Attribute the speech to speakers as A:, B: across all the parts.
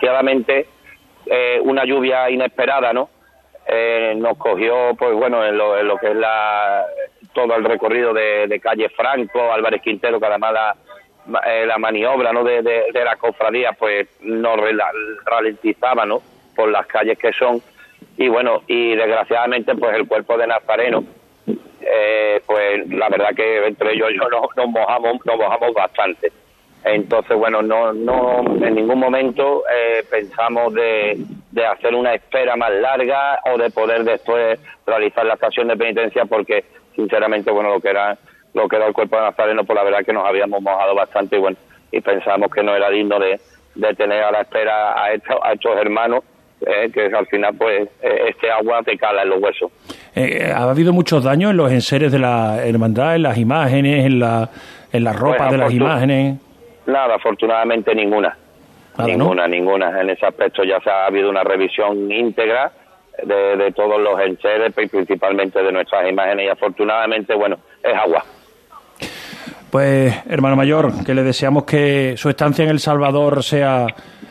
A: desgraciadamente eh, una lluvia inesperada, ¿no? Eh, nos cogió, pues bueno, en lo, en lo que es la, todo el recorrido de, calle Franco, Álvarez Quintero, que además la, eh, la maniobra ¿no? de, de, la cofradía pues nos ralentizaba ¿no? por las calles que son y bueno y desgraciadamente pues el cuerpo de Nazareno eh, pues la verdad que entre ellos yo nos, nos mojamos nos mojamos bastante entonces, bueno, no, no en ningún momento eh, pensamos de, de hacer una espera más larga o de poder después realizar la estación de penitencia porque, sinceramente, bueno, lo que era lo que era el cuerpo de Nazareno, pues la verdad que nos habíamos mojado bastante y bueno, y pensamos que no era digno de, de tener a la espera a estos, a estos hermanos eh, que al final pues eh, este agua te cala en los huesos.
B: ¿Ha habido muchos daños en los enseres de la hermandad, en las imágenes, en la, en la ropa pues, de las imágenes?
A: Nada, afortunadamente ninguna. ninguna, ninguna. En ese aspecto ya se ha habido una revisión íntegra de, de todos los enseres, principalmente de nuestras imágenes, y afortunadamente, bueno, es agua.
B: Pues, hermano mayor, que le deseamos que su estancia en El Salvador sea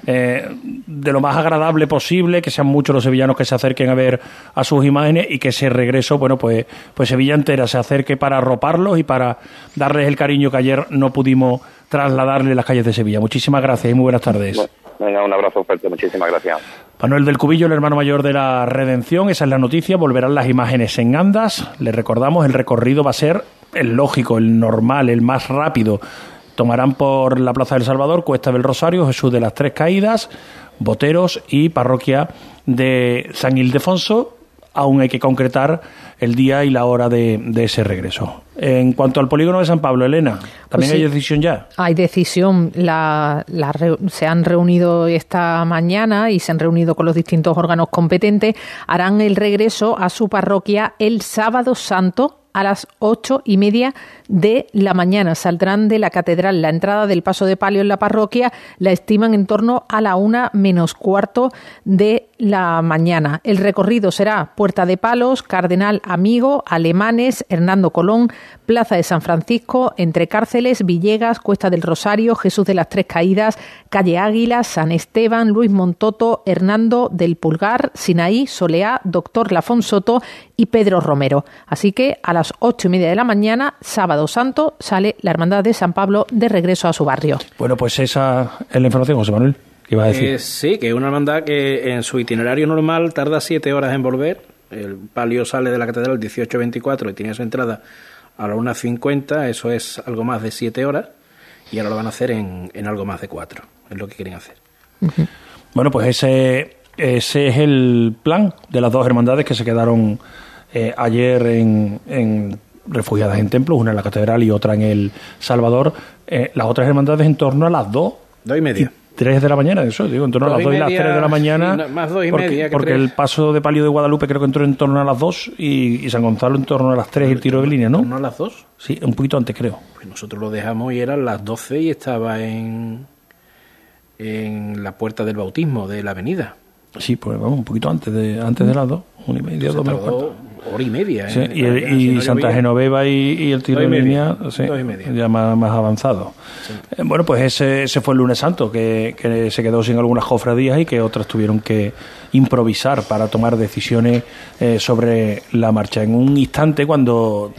B: eh, de lo más agradable posible, que sean muchos los sevillanos que se acerquen a ver a sus imágenes y que ese regreso, bueno, pues, pues Sevilla entera se acerque para arroparlos y para darles el cariño que ayer no pudimos trasladarle las calles de Sevilla. Muchísimas gracias y muy buenas tardes.
A: venga, un abrazo fuerte, muchísimas gracias.
B: Manuel del Cubillo, el hermano mayor de la Redención, esa es la noticia, volverán las imágenes en andas, le recordamos, el recorrido va a ser el lógico, el normal, el más rápido. Tomarán por la Plaza del Salvador, Cuesta del Rosario, Jesús de las Tres Caídas, Boteros y Parroquia de San Ildefonso, aún hay que concretar el día y la hora de, ese regreso. En cuanto al polígono de San Pablo, Elena, ¿también pues hay decisión ya?
C: Hay decisión. La, se han reunido esta mañana y se han reunido con los distintos órganos competentes. Harán el regreso a su parroquia el sábado santo a las ocho y media de la mañana. Saldrán de la catedral. La entrada del paso de palio en la parroquia la estiman en torno a la una menos cuarto de la mañana. El recorrido será Puerta de Palos, Cardenal Amigo, Alemanes, Hernando Colón, Plaza de San Francisco, Entre Cárceles, Villegas, Cuesta del Rosario, Jesús de las Tres Caídas, Calle Águila, San Esteban, Luis Montoto, Hernando del Pulgar, Sinaí, Soleá, Doctor Lafón Soto y Pedro Romero. Así que a las ocho y media de la mañana, sábado santo, sale la Hermandad de San Pablo de regreso a su barrio.
B: Bueno, pues esa es la información, José Manuel. Iba a decir.
D: Eh, sí, que es una hermandad que en su itinerario normal tarda siete horas en volver. El palio sale de la catedral 18.24 y tiene su entrada a la 1.50, eso es algo más de siete horas, y ahora lo van a hacer en, en algo más de cuatro, es lo que quieren hacer.
B: Bueno, pues ese, ese es el plan de las dos hermandades que se quedaron eh, ayer en, en, refugiadas en templos, una en la catedral y otra en el Salvador. Eh, las otras hermandades en torno a las dos.
D: Dos y media.
B: 3 de la mañana, eso, digo, en torno a las 2 y, las 3 de la mañana.
D: más 2 y
B: porque,
D: media.
B: porque el paso de palio de Guadalupe creo que entró en torno a las 2 y, San Gonzalo en torno a las 3 y el tiro de línea, ¿no? ¿En
D: torno a las 2?
B: Sí, un poquito antes creo.
D: Pues nosotros lo dejamos y eran las 12 y estaba en, en la puerta del bautismo de la avenida.
B: Sí, pues vamos, un poquito antes de, antes de las 2, una y media, dos menos
D: hora y media.
B: Sí, ¿eh? y, Santa Genoveva y, el tiro de línea sí, ya más, más avanzado. Eh, bueno, pues ese, ese fue el lunes santo, que, que se quedó sin algunas cofradías y que otras tuvieron que improvisar para tomar decisiones eh, sobre la marcha. En un instante, cuando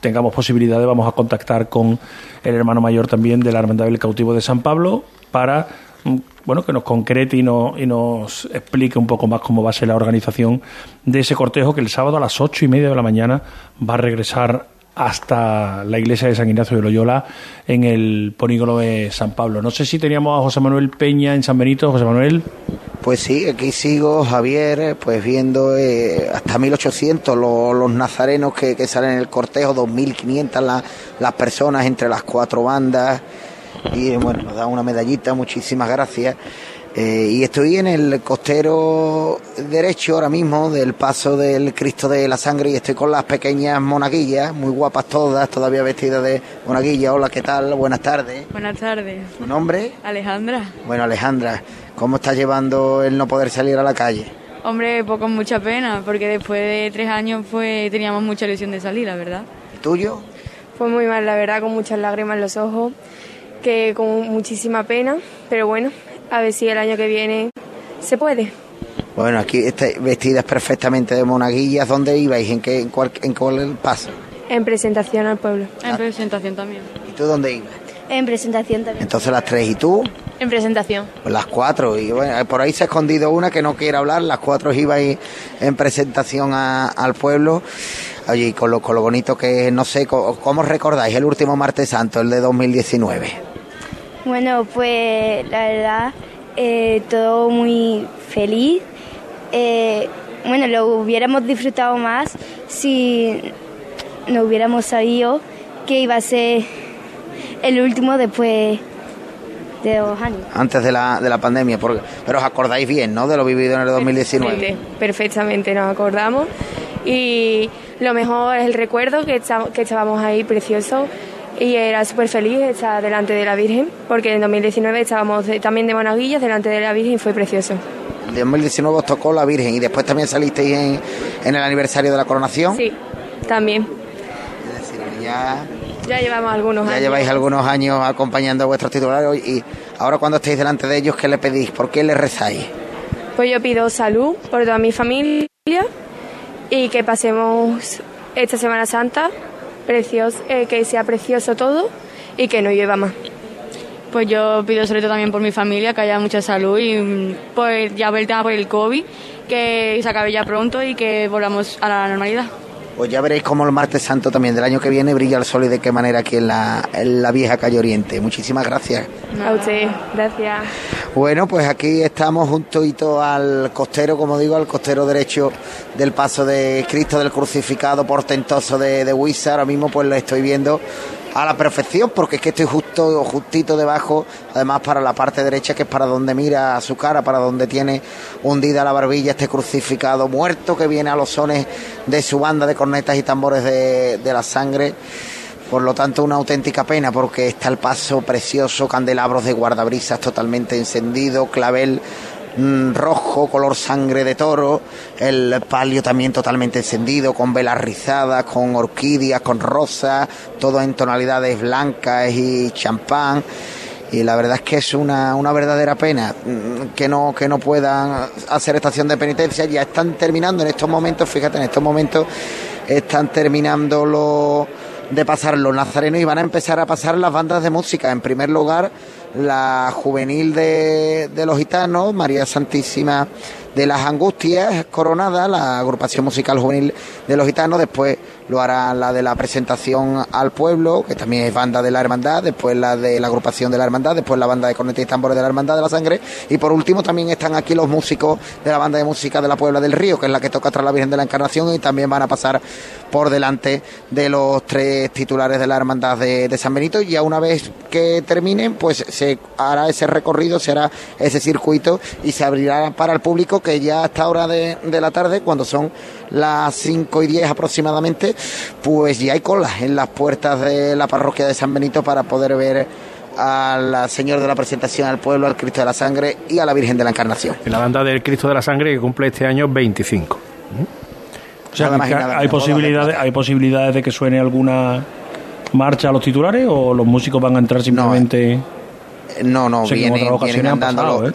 B: tengamos posibilidades, vamos a contactar con el hermano mayor también de la Hermandad del Cautivo de San Pablo para mm, bueno, que nos concrete y, y nos explique un poco más cómo va a ser la organización de ese cortejo que el sábado a las ocho y media de la mañana va a regresar hasta la iglesia de San Ignacio de Loyola en el polígono de San Pablo. No sé si teníamos a José Manuel Peña en San Benito. José Manuel.
E: Pues sí, aquí sigo, Javier, pues viendo eh, hasta 1800 los, los nazarenos que, que, salen en el cortejo, 2500 la, las personas entre las cuatro bandas y bueno, nos da una medallita, muchísimas gracias. Eh, y estoy en el costero derecho ahora mismo del paso del Cristo de la Sangre y estoy con las pequeñas monaguillas, muy guapas todas, todavía vestidas de monaguilla. Hola, ¿qué tal? Buenas tardes.
F: Buenas tardes.
E: ¿Tu nombre?
F: Alejandra.
E: Bueno, Alejandra, ¿cómo estás llevando el no poder salir a la calle?
F: Hombre, poco con mucha pena, porque después de tres años fue, teníamos mucha ilusión de salir, la verdad.
E: ¿Y tuyo?
G: Fue muy mal, la verdad, con muchas lágrimas en los ojos que con muchísima pena, pero bueno, a ver si el año que viene se puede.
E: Bueno, aquí estáis vestidas perfectamente de monaguillas. ¿Dónde ibais? ¿En qué en cuál, en cuál paso?
G: En presentación al pueblo.
F: En presentación también.
E: ¿Y tú dónde ibas?
G: En presentación también.
E: Entonces las tres y tú.
G: En presentación.
E: Pues las cuatro. Y bueno, por ahí se ha escondido una que no quiere hablar. Las cuatro ibais en presentación al pueblo. Oye, y con lo, con lo bonito que no sé, ¿cómo recordáis el último martes santo, el de 2019?
G: Bueno, pues la verdad, eh, todo muy feliz. Eh, bueno, lo hubiéramos disfrutado más si no hubiéramos sabido que iba a ser el último después de dos años.
E: Antes de la, de la pandemia, porque, pero os acordáis bien, ¿no? De lo vivido en el 2019.
G: Perfectamente, perfectamente nos acordamos y lo mejor es el recuerdo que, que estábamos ahí precioso y era súper feliz estar delante de la Virgen porque en 2019 estábamos también de monaguillas delante de la Virgen y fue precioso.
E: En 2019 os tocó la Virgen y después también salisteis en, en el aniversario de la coronación.
G: Sí, también.
E: Es decir, ya,
G: ya llevamos algunos
E: ya
G: años.
E: lleváis algunos años acompañando a vuestros titulares y ahora cuando estáis delante de ellos, ¿qué le pedís? ¿Por qué le rezáis?
G: Pues yo pido salud por toda mi familia y que pasemos esta Semana Santa precioso, eh, que sea precioso todo y que no llueva más.
F: Pues yo pido sobre todo también por mi familia, que haya mucha salud y pues ya ver el tema por el COVID, que se acabe ya pronto y que volvamos a la normalidad.
E: Pues ya veréis cómo el martes santo también del año que viene brilla el sol y de qué manera aquí en la, en la vieja calle Oriente. Muchísimas gracias.
G: A usted, gracias.
E: Bueno, pues aquí estamos juntito al costero, como digo, al costero derecho del paso de Cristo del crucificado portentoso de, de Huiza. Ahora mismo pues lo estoy viendo a la perfección porque es que estoy justo justito debajo además para la parte derecha que es para donde mira su cara para donde tiene hundida la barbilla este crucificado muerto que viene a los sones de su banda de cornetas y tambores de, de la sangre. Por lo tanto una auténtica pena porque está el paso precioso candelabros de guardabrisas totalmente encendido clavel rojo, color sangre de toro, el palio también totalmente encendido, con velas rizadas, con orquídeas, con rosas, todo en tonalidades blancas y champán. Y la verdad es que es una, una verdadera pena mm, que no, que no puedan hacer estación de penitencia. Ya están terminando en estos momentos, fíjate, en estos momentos están terminando los de pasar los nazarenos y van a empezar a pasar las bandas de música. En primer lugar, la juvenil de, los gitanos, María Santísima de las Angustias Coronada, la agrupación musical juvenil de los gitanos, después lo hará la de la presentación al pueblo, que también es banda de la hermandad, después la de la agrupación de la hermandad, después la banda de cornetas y tambores de la hermandad de la sangre, y por último también están aquí los músicos de la banda de música de la Puebla del Río, que es la que toca tras la Virgen de la Encarnación, y también van a pasar por delante de los tres titulares de la hermandad de, de San Benito, y ya una vez que terminen, pues se hará ese recorrido, se hará ese circuito y se abrirá para el público que ya a esta hora de, de la tarde, cuando son las 5 y 10 aproximadamente, pues ya hay colas en las puertas de la parroquia de San Benito para poder ver al Señor de la Presentación al Pueblo, al Cristo de la Sangre y a la Virgen de la Encarnación.
D: Y la banda del Cristo de la Sangre que cumple este año 25.
B: O sea,
E: Nada más y
B: que
E: nada
B: hay posibilidades, hay posibilidades de que suene alguna marcha a los titulares o los músicos van a entrar simplemente.
E: No, no,
B: O sea, que en
E: vienen, vienen andando,
B: pasado,
E: los-
B: ¿eh?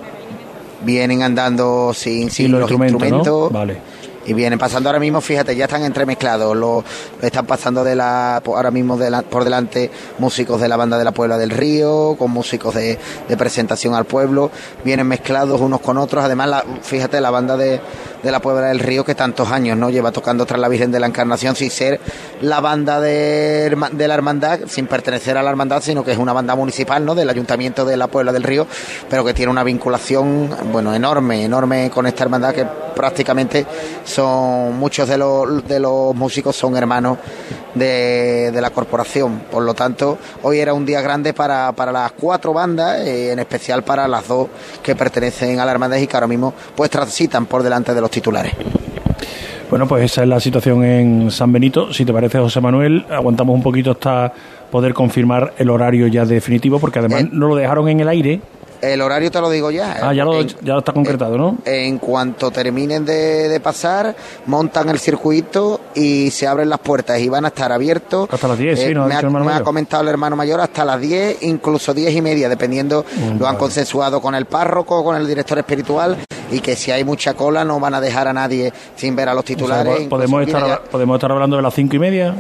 E: vienen andando sin, sin
B: los
E: los
B: instrumentos,
E: instrumentos.
B: ¿no? Vale.
E: Y vienen pasando ahora mismo, fíjate, ya están entremezclados. Lo, están pasando de la, por- ahora mismo de la- por delante músicos de la banda de la Puebla del Río, con músicos de, de presentación al pueblo. Vienen mezclados unos con otros. Además, la, fíjate, la banda de, de la Puebla del Río, que tantos años no lleva tocando tras la Virgen de la Encarnación, sin ser la banda de, la hermandad, sin pertenecer a la hermandad, sino que es una banda municipal, ¿no? Del Ayuntamiento de la Puebla del Río, pero que tiene una vinculación, bueno, enorme, enorme con esta hermandad que prácticamente son muchos de los, de los músicos son hermanos de, de la corporación. Por lo tanto, hoy era un día grande para, para las cuatro bandas, eh, en especial para las dos que pertenecen a la hermandad y que ahora mismo pues transitan por delante de los titulares.
B: Bueno, pues esa es la situación en San Benito. Si te parece, José Manuel, aguantamos un poquito hasta poder confirmar el horario ya definitivo, porque además
E: Eh.
B: no lo dejaron en el aire
E: El horario te lo digo ya.
B: Ah, ya lo, ya está concretado, ¿no?
E: En cuanto terminen de, pasar, montan el circuito y se abren las puertas y van a estar abiertos.
B: Hasta las 10, sí,
E: eh,
B: ¿no?
E: Me, ha, comentado el hermano mayor hasta las 10, incluso 10 y media, dependiendo. Mm, lo han consensuado con el párroco, con el director espiritual y que si hay mucha cola no van a dejar a nadie sin ver a los titulares.
B: ¿podemos, estar, ¿Podemos estar hablando de las 5 y media?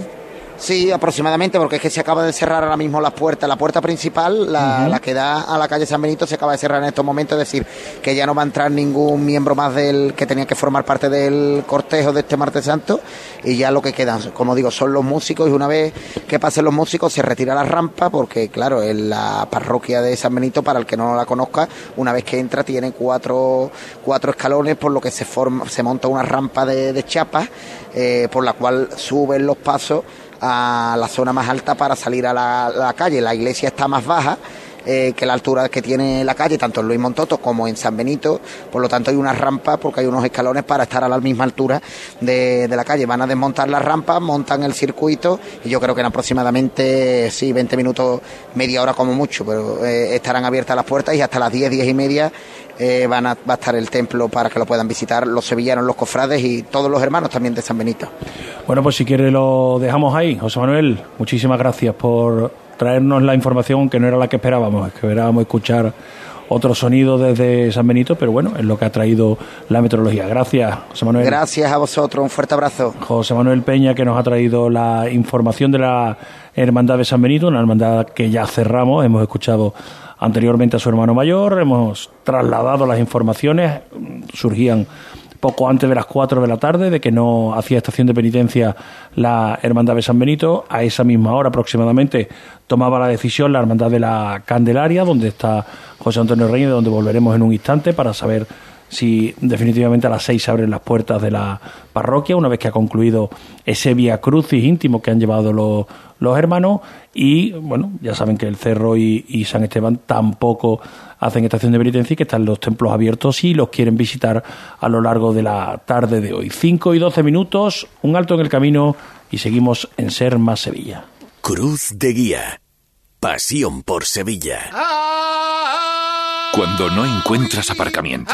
E: Sí, aproximadamente, porque es que se acaba de cerrar ahora mismo las puertas. La puerta principal, la, que da a la calle San Benito, se acaba de cerrar en estos momentos, es decir, que ya no va a entrar ningún miembro más del que tenía que formar parte del cortejo de este martes santo, y ya lo que quedan, como digo, son los músicos, y una vez que pasen los músicos se retira la rampa, porque claro, en la parroquia de San Benito, para el que no la conozca, una vez que entra tiene cuatro, cuatro escalones, por lo que se forma, se monta una rampa de, de chapas, eh, por la cual suben los pasos a la zona más alta para salir a la, calle. La iglesia está más baja. Eh, que la altura que tiene la calle, tanto en Luis Montoto como en San Benito, por lo tanto hay una rampa porque hay unos escalones para estar a la misma altura de, la calle. Van a desmontar la rampa, montan el circuito y yo creo que en aproximadamente, sí, 20 minutos, media hora como mucho, pero eh, estarán abiertas las puertas y hasta las 10, 10 y media eh, van a, va a estar el templo para que lo puedan visitar los sevillanos, los cofrades y todos los hermanos también de San Benito.
B: Bueno, pues si quiere lo dejamos ahí. José Manuel, muchísimas gracias por traernos la información que no era la que esperábamos, es que esperábamos escuchar otro sonido desde San Benito, pero bueno, es lo que ha traído la meteorología. Gracias, José Manuel.
E: Gracias a vosotros, un fuerte abrazo.
B: José Manuel Peña, que nos ha traído la información de la Hermandad de San Benito, una hermandad que ya cerramos, hemos escuchado anteriormente a su hermano mayor, hemos trasladado las informaciones, surgían poco antes de las 4 de la tarde, de que no hacía estación de penitencia la Hermandad de San Benito. A esa misma hora aproximadamente tomaba la decisión la Hermandad de la Candelaria, donde está José Antonio Reyes, donde volveremos en un instante para saber si definitivamente a las seis se abren las puertas de la parroquia, una vez que ha concluido ese vía crucis íntimo que han llevado los, los hermanos. Y bueno, ya saben que el Cerro y, San Esteban tampoco hacen estación de penitencia y que están los templos abiertos y los quieren visitar a lo largo de la tarde de hoy. Cinco y doce minutos, un alto en el camino y seguimos en Ser Más Sevilla.
H: Cruz de Guía. Pasión por Sevilla. Cuando no encuentras aparcamiento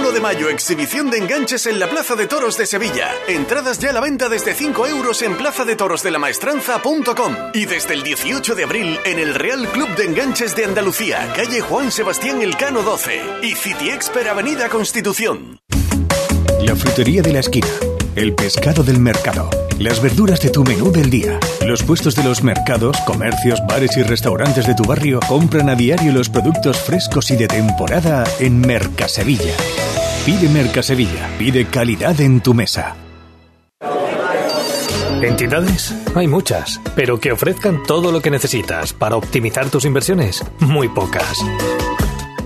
I: 1 de mayo, exhibición de enganches en la Plaza de Toros de Sevilla. Entradas ya a la venta desde 5 euros en plaza de toros de la maestranza.com. Y desde el 18 de abril en el Real Club de Enganches de Andalucía, calle Juan Sebastián Elcano 12 y City Expert Avenida Constitución.
J: La frutería de la esquina el pescado del mercado, las verduras de tu menú del día. Los puestos de los mercados, comercios, bares y restaurantes de tu barrio compran a diario los productos frescos y de temporada en Mercasevilla. Pide Mercasevilla, pide calidad en tu mesa.
K: ¿Entidades? Hay muchas, pero que ofrezcan todo lo que necesitas para optimizar tus inversiones, muy pocas.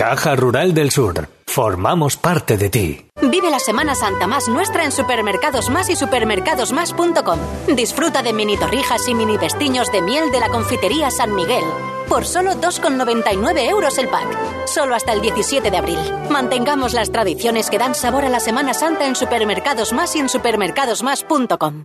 K: Caja Rural del Sur formamos parte de ti.
L: Vive la Semana Santa más nuestra en Supermercados Más y supermercadosmás.com. Disfruta de mini torrijas y mini vestiños de miel de la confitería San Miguel. Por solo 2,99 euros el pack. Solo hasta el 17 de abril. Mantengamos las tradiciones que dan sabor a la Semana Santa en Supermercados Más y en supermercadosmás.com.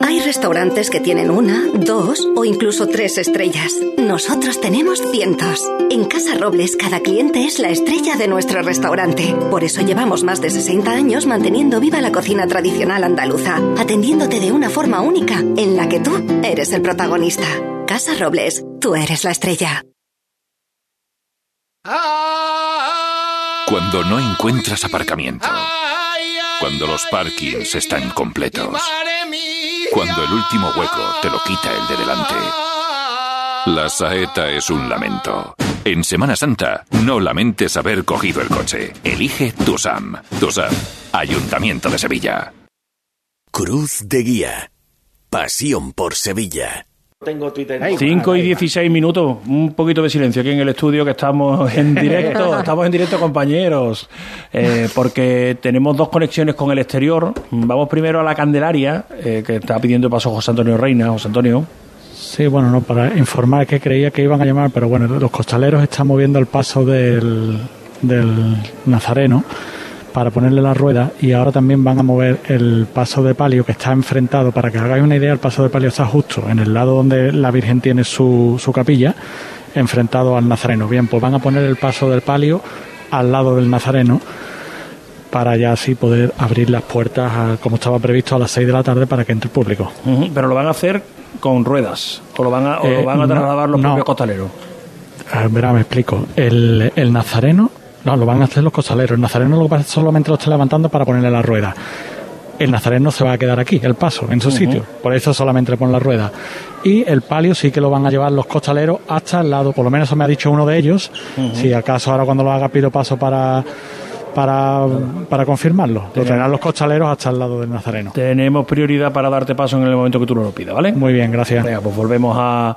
M: Hay restaurantes que tienen una, dos o incluso tres estrellas. Nosotros tenemos cientos. En Casa Robles cada cliente es la estrella de nuestro restaurante. Por eso llevamos más de 60 años manteniendo viva la cocina tradicional andaluza, atendiéndote de una forma única en la que tú eres el protagonista. Casa Robles, tú eres la estrella.
H: Cuando no encuentras aparcamiento. Cuando los parkings están completos. Cuando el último hueco te lo quita el de delante. La saeta es un lamento. En Semana Santa, no lamentes haber cogido el coche. Elige TUSAM. TUSAM, Ayuntamiento de Sevilla.
I: Cruz de Guía. Pasión por Sevilla.
B: Tengo Twitter. 5 y 16 minutos, un poquito de silencio aquí en el estudio que estamos en directo, estamos en directo compañeros, eh, porque tenemos dos conexiones con el exterior. Vamos primero a la Candelaria, eh, que está pidiendo paso José Antonio Reina. José Antonio.
N: Sí, bueno, no, para informar que creía que iban a llamar, pero bueno, los costaleros están moviendo el paso del, del Nazareno para ponerle la rueda y ahora también van a mover el paso de palio que está enfrentado, para que hagáis una idea, el paso de palio está justo en el lado donde la Virgen tiene su, su capilla, enfrentado al Nazareno. Bien, pues van a poner el paso del palio al lado del Nazareno para ya así poder abrir las puertas como estaba previsto a las 6 de la tarde para que entre el público.
B: Pero lo van a hacer con ruedas o lo van a, o lo van a eh, trasladar los propios costaleros.
N: verá, me explico. El, el Nazareno no, lo van a hacer los costaleros. El nazareno lo va solamente lo está levantando para ponerle la rueda. El nazareno se va a quedar aquí, el paso, en su sitio. Por eso solamente le ponen la rueda. Y el palio sí que lo van a llevar los costaleros hasta el lado, por lo menos eso me ha dicho uno de ellos. Si acaso ahora cuando lo haga pido paso para para, para confirmarlo. Lo tendrán los costaleros hasta el lado del Nazareno.
B: Tenemos prioridad para darte paso en el momento que tú lo pidas, ¿vale?
N: Muy bien, gracias.
B: Venga, pues volvemos a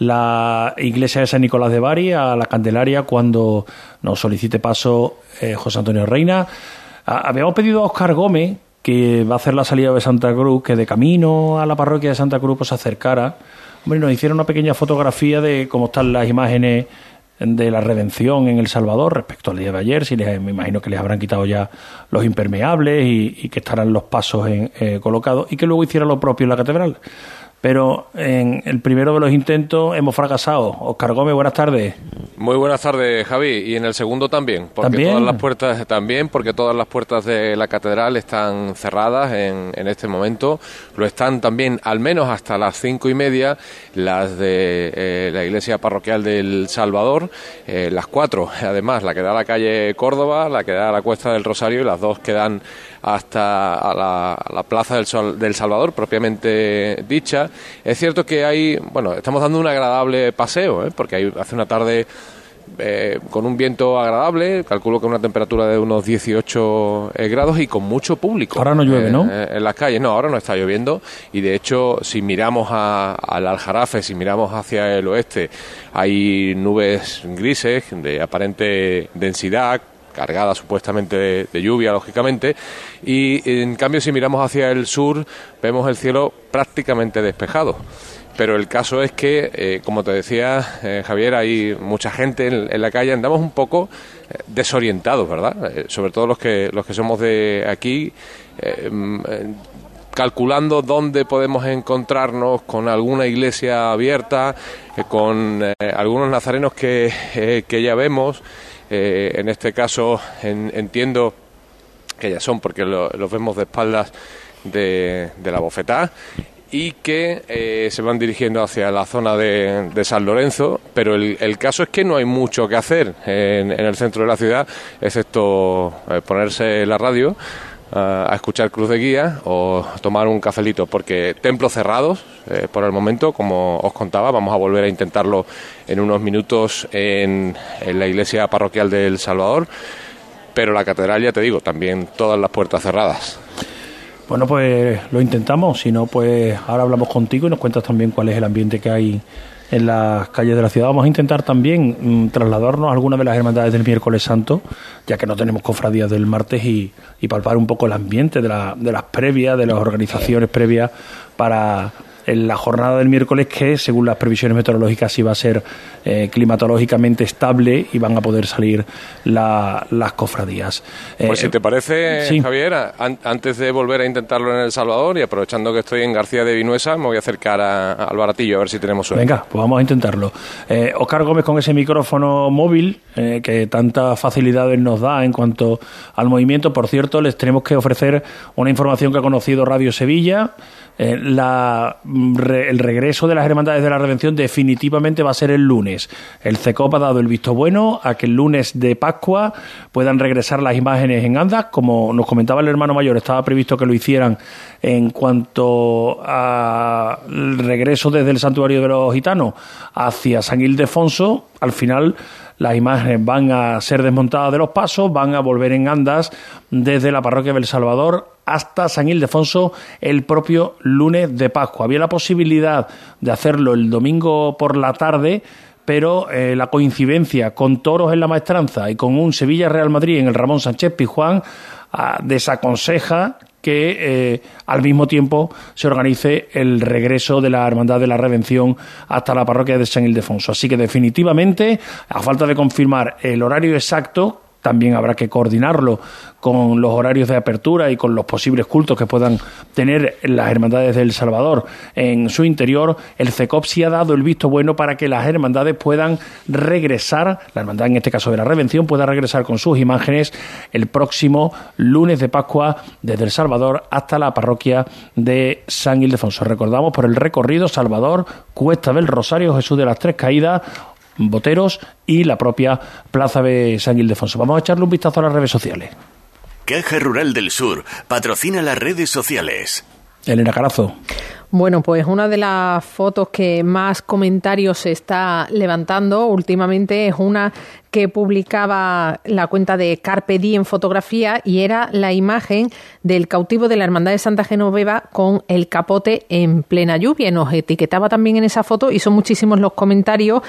B: la iglesia de San Nicolás de Bari, a la Candelaria, cuando nos solicite paso eh, José Antonio Reina. habíamos pedido a Oscar Gómez, que va a hacer la salida de Santa Cruz, que de camino a la parroquia de Santa Cruz pues, se acercara. Hombre, nos hicieron una pequeña fotografía de cómo están las imágenes de la redención en El Salvador respecto al día de ayer, si les, me imagino que les habrán quitado ya los impermeables y, que estarán los pasos eh, colocados y que luego hiciera lo propio en la catedral pero en el primero de los intentos hemos fracasado. Oscar Gómez, buenas tardes.
O: Muy buenas tardes, Javi. Y en el segundo también, porque todas las puertas también, porque todas las puertas de la catedral están cerradas en, en este momento. Lo están también, al menos hasta las cinco y media, las de eh, la iglesia parroquial del Salvador, eh, las cuatro, además, la que da a la calle Córdoba, la que da a la Cuesta del Rosario y las dos que dan hasta a la, Plaza del, Sol, del Salvador, propiamente dicha. Es cierto que hay, bueno, estamos dando un agradable paseo, ¿eh? porque hay, hace una tarde eh, con un viento agradable, calculo que una temperatura de unos 18 eh, grados y con mucho público.
B: Ahora no llueve, ¿no?
O: en las calles, no, ahora no está lloviendo y de hecho si miramos al Aljarafe, si miramos hacia el oeste, hay nubes grises de aparente densidad, cargada supuestamente de, lluvia, lógicamente, y en cambio si miramos hacia el sur vemos el cielo prácticamente despejado. Pero el caso es que, eh, como te decía eh, Javier, hay mucha gente en, la calle, andamos un poco eh, desorientados, ¿verdad? sobre todo los que, los que somos de aquí, mm, calculando dónde podemos encontrarnos con alguna iglesia abierta, con algunos nazarenos que, que ya vemos. En este caso entiendo que ya son porque los vemos de espaldas de, de la bofetada y que eh, se van dirigiendo hacia la zona de, San Lorenzo, pero el, caso es que no hay mucho que hacer en, el centro de la ciudad, excepto eh, ponerse la radio eh, a escuchar Cruz de Guía o tomar un cafelito, porque templos cerrados por el momento, como os contaba, vamos a volver a intentarlo en unos minutos en la iglesia parroquial del Salvador, pero la catedral, ya te digo, también todas las puertas cerradas.
B: Bueno, pues lo intentamos, si no, pues ahora hablamos contigo y nos cuentas también cuál es el ambiente que hay en las calles de la ciudad. Vamos a intentar también mm, trasladarnos a alguna de las hermandades del miércoles santo, ya que no tenemos cofradías del martes, y, palpar un poco el ambiente de, de las previas, de las organizaciones previas para en la jornada del miércoles que, según las previsiones meteorológicas, iba a ser eh, climatológicamente estable y van a poder salir las cofradías.
O: Pues si eh, te parece, Javier, antes de volver a intentarlo en El Salvador y aprovechando que estoy en García de Vinuesa, me voy a acercar al baratillo a ver si tenemos suerte.
B: Venga, pues vamos a intentarlo. Eh, Oscar Gómez con ese micrófono móvil que tantas facilidades nos da en cuanto al movimiento. Por cierto, les tenemos que ofrecer una información que ha conocido Radio Sevilla. Eh, la, el regreso de las Hermandades de la Redención definitivamente va a ser el lunes. El CECOP ha dado el visto bueno a que el lunes de Pascua puedan regresar las imágenes en andas. Como nos comentaba el hermano mayor, estaba previsto que lo hicieran en cuanto al regreso desde el Santuario de los Gitanos hacia San Ildefonso. Al final las imágenes van a ser desmontadas de los pasos, van a volver en andas desde la parroquia del Salvador hasta San Ildefonso el propio lunes de Pascua. Había la posibilidad de hacerlo el domingo por la tarde, pero eh, la coincidencia con toros en la maestranza y con un Sevilla-Real Madrid en el Ramón Sánchez Pijuán ah, desaconseja que eh, al mismo tiempo se organice el regreso de la Hermandad de la Redención hasta la parroquia de San Ildefonso. Así que definitivamente, a falta de confirmar el horario exacto, también habrá que coordinarlo con los horarios de apertura y con los posibles cultos que puedan tener las hermandades del Salvador en su interior, el CECOP sí ha dado el visto bueno para que las hermandades puedan regresar, la hermandad en este caso de la Revención pueda regresar con sus imágenes el próximo lunes de Pascua desde el Salvador hasta la parroquia de San Ildefonso. Recordamos por el recorrido Salvador, Cuesta del Rosario, Jesús de las Tres Caídas, Boteros y la propia Plaza de San Ildefonso. Vamos a echarle un vistazo a las redes sociales.
I: Caja Rural del Sur patrocina las redes sociales.
B: Elena Carazo.
C: Bueno, pues una de las fotos que más comentarios se está levantando últimamente es una que publicaba la cuenta de Carpe Diem Fotografía y era la imagen del cautivo de la Hermandad de Santa Genoveva con el capote en plena lluvia. Nos etiquetaba también en esa foto y son muchísimos los comentarios.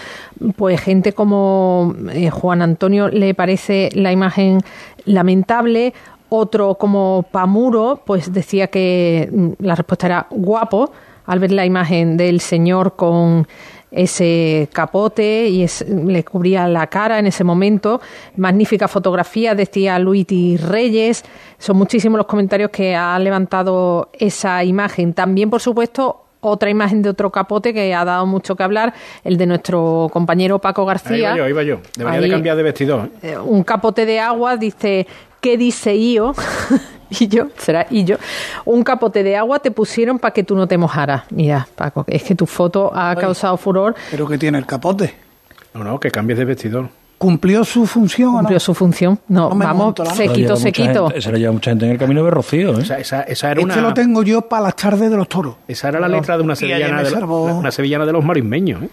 C: Pues gente como eh, Juan Antonio le parece la imagen lamentable, otro como Pamuro, pues decía que mm, la respuesta era guapo al ver la imagen del señor con ese capote y le cubría la cara en ese momento. Magnífica fotografía, decía Luigi Reyes. Son muchísimos los comentarios que ha levantado esa imagen. También, por supuesto, otra imagen de otro capote que ha dado mucho que hablar, el de nuestro compañero Paco García.
D: Ahí va yo, ahí va yo. Debería de cambiar de vestidor.
C: ¿eh? Un capote de agua, dice, ¿qué dice yo? y yo, será y yo, un capote de agua te pusieron para que tú no te mojaras. Mira, Paco, es que tu foto ha causado furor.
P: ¿Pero que tiene el capote?
D: No, no, que cambies de vestidor.
P: ¿Cumplió su función
C: ¿Cumplió su función? No, vamos, sequito, sequito.
B: Esa era ya mucha gente en el camino de Rocío, ¿eh?
P: Esa, esa, era una... Este lo tengo yo para las tardes de los toros.
D: Esa era la letra de una sevillana de, una sevillana de los marismeños, ¿eh?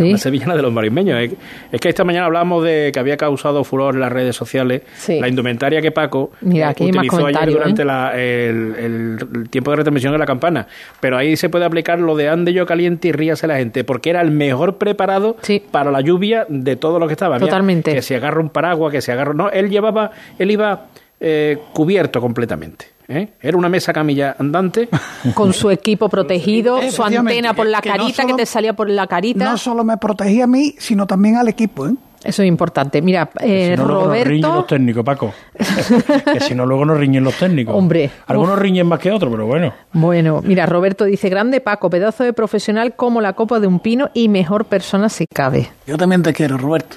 D: Una sevillana de los marismeños. Es, que esta mañana hablamos de que había causado furor en las redes sociales la indumentaria que Paco utilizó ayer durante ¿eh? el, tiempo de retransmisión de la campana. Pero ahí se puede aplicar lo de ande yo caliente y ríase la gente, porque era el mejor preparado para la lluvia de todo lo que estaba.
C: Totalmente.
D: que se agarra un paraguas, que se agarra... No, él llevaba, él iba eh, cubierto completamente. ¿Eh? Era una mesa camilla andante.
C: Con su equipo protegido, su antena por la carita, que te salía por la carita.
P: No solo me protegía a mí, sino también al equipo. ¿eh?
C: Eso es importante. Mira, eh, si no, Roberto... Nos
B: riñen los técnicos, Paco. que si no, luego nos riñen los técnicos.
C: Hombre.
B: Algunos riñen más que otros, pero bueno.
C: Bueno, mira, Roberto dice, grande Paco, pedazo de profesional como la copa de un pino y mejor persona si cabe.
P: Yo también te quiero, Roberto.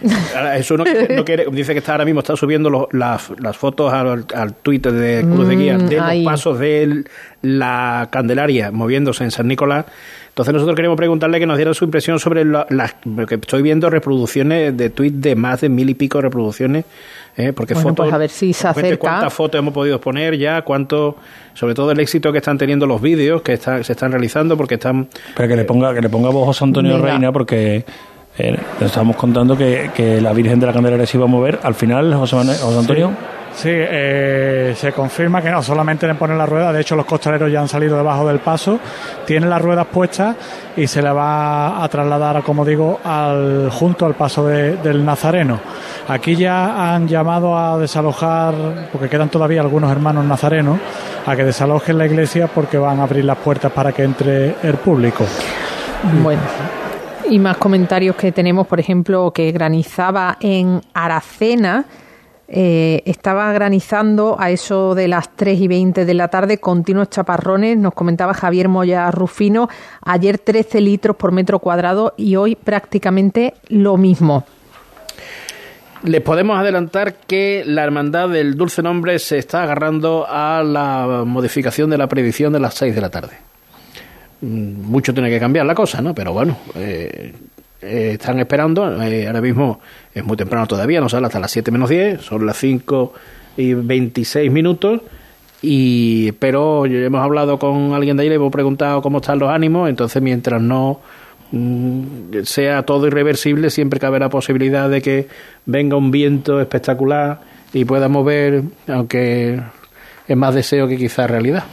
D: Eso no, quiere, dice que está ahora mismo está subiendo las, fotos al, al, Twitter de Cruz de Guía mm, de los pasos de la Candelaria moviéndose en San Nicolás entonces nosotros queremos preguntarle que nos diera su impresión sobre las que estoy viendo reproducciones de tweets de más de mil y pico reproducciones, ¿eh? porque
C: bueno,
D: fotos,
C: pues a ver si se acerca.
D: ¿Cuántas fotos hemos podido poner ya? ¿Cuánto, sobre todo el éxito que están teniendo los vídeos que se están realizando? Porque están.
B: Pero que le ponga que le ponga voz José Antonio Reina, porque eh, estamos contando que, que, la Virgen de la Candelaria se iba a mover. Al final, José, José Antonio.
N: Sí, eh, se confirma que no, solamente le ponen la rueda, de hecho los costaleros ya han salido debajo del paso, tienen las ruedas puestas y se le va a trasladar, como digo, al, junto al paso del Nazareno. Aquí ya han llamado a desalojar, porque quedan todavía algunos hermanos nazarenos, a que desalojen la iglesia porque van a abrir las puertas para que entre el público.
C: Bueno. Y más comentarios que tenemos, por ejemplo, que granizaba en Aracena, eh, estaba granizando a eso de las 3 y 20 de la tarde, continuos chaparrones, nos comentaba Javier Moya Rufino, ayer 13 litros por metro cuadrado y hoy prácticamente lo mismo.
D: Les podemos adelantar que la Hermandad del Dulce Nombre se está agarrando a la modificación de la predicción de las 6 de la tarde. Mm, mucho tiene que cambiar la cosa, ¿no? Pero bueno, eh, eh, están esperando. Eh, ahora mismo es muy temprano todavía, no sale hasta las 7 menos 10, son las 5 y 26 minutos. Y, pero hemos hablado con alguien de ahí, le hemos preguntado cómo están los ánimos, entonces mientras no mm, sea todo irreversible, siempre cabe la posibilidad de que venga un viento espectacular y pueda mover, aunque es más deseo que quizá realidad.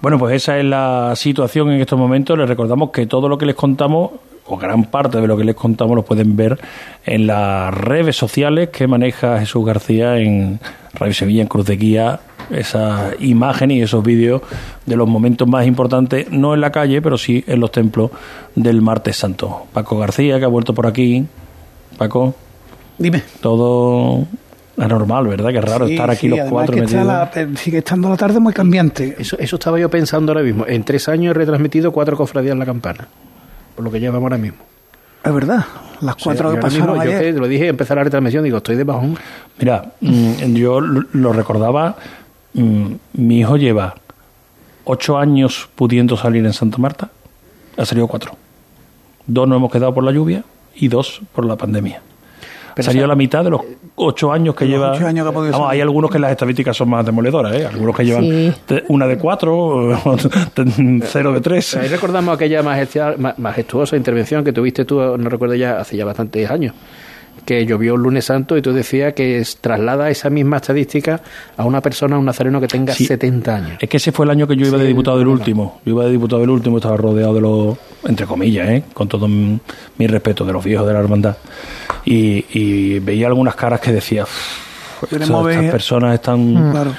B: Bueno, pues esa es la situación en estos momentos. Les recordamos que todo lo que les contamos o gran parte de lo que les contamos lo pueden ver en las redes sociales que maneja Jesús García en Radio Sevilla, en Cruz de Guía, esas imágenes y esos vídeos de los momentos más importantes, no en la calle, pero sí en los templos del Martes Santo. Paco García, que ha vuelto por aquí. Paco.
P: Dime.
B: Todo anormal, ¿verdad? Que raro estar aquí los cuatro
P: metidos. sigue estando la tarde muy cambiante.
D: Eso, eso estaba yo pensando ahora mismo. En tres años he retransmitido cuatro cofradías en la campana por lo que llevamos ahora mismo.
P: Es verdad, las cuatro que pasaron ayer.
D: Yo lo dije, empezar la retransmisión, digo, estoy de bajón.
B: Mira, mm, yo lo recordaba, mm, mi hijo lleva ocho años pudiendo salir en Santa Marta, ha salido cuatro. Dos no hemos quedado por la lluvia y dos por la pandemia. Pero salió la mitad de los ocho años que lleva. hay algunos que las estadísticas son más demoledoras, ¿eh? Algunos que llevan una de cuatro, cero de tres.
D: ahí recordamos aquella majestuosa intervención que tuviste tú, no recuerdo ya, hace ya bastantes años que llovió el lunes santo y tú decías que traslada esa misma estadística a una persona, a un nazareno que tenga 70 años.
B: Es que ese fue el año que yo iba de diputado del último. Yo iba de diputado del último, estaba rodeado de los, entre comillas, ¿eh? con todo mi respeto, de los viejos de la hermandad. Y, veía algunas caras que decía, estas personas están... Mm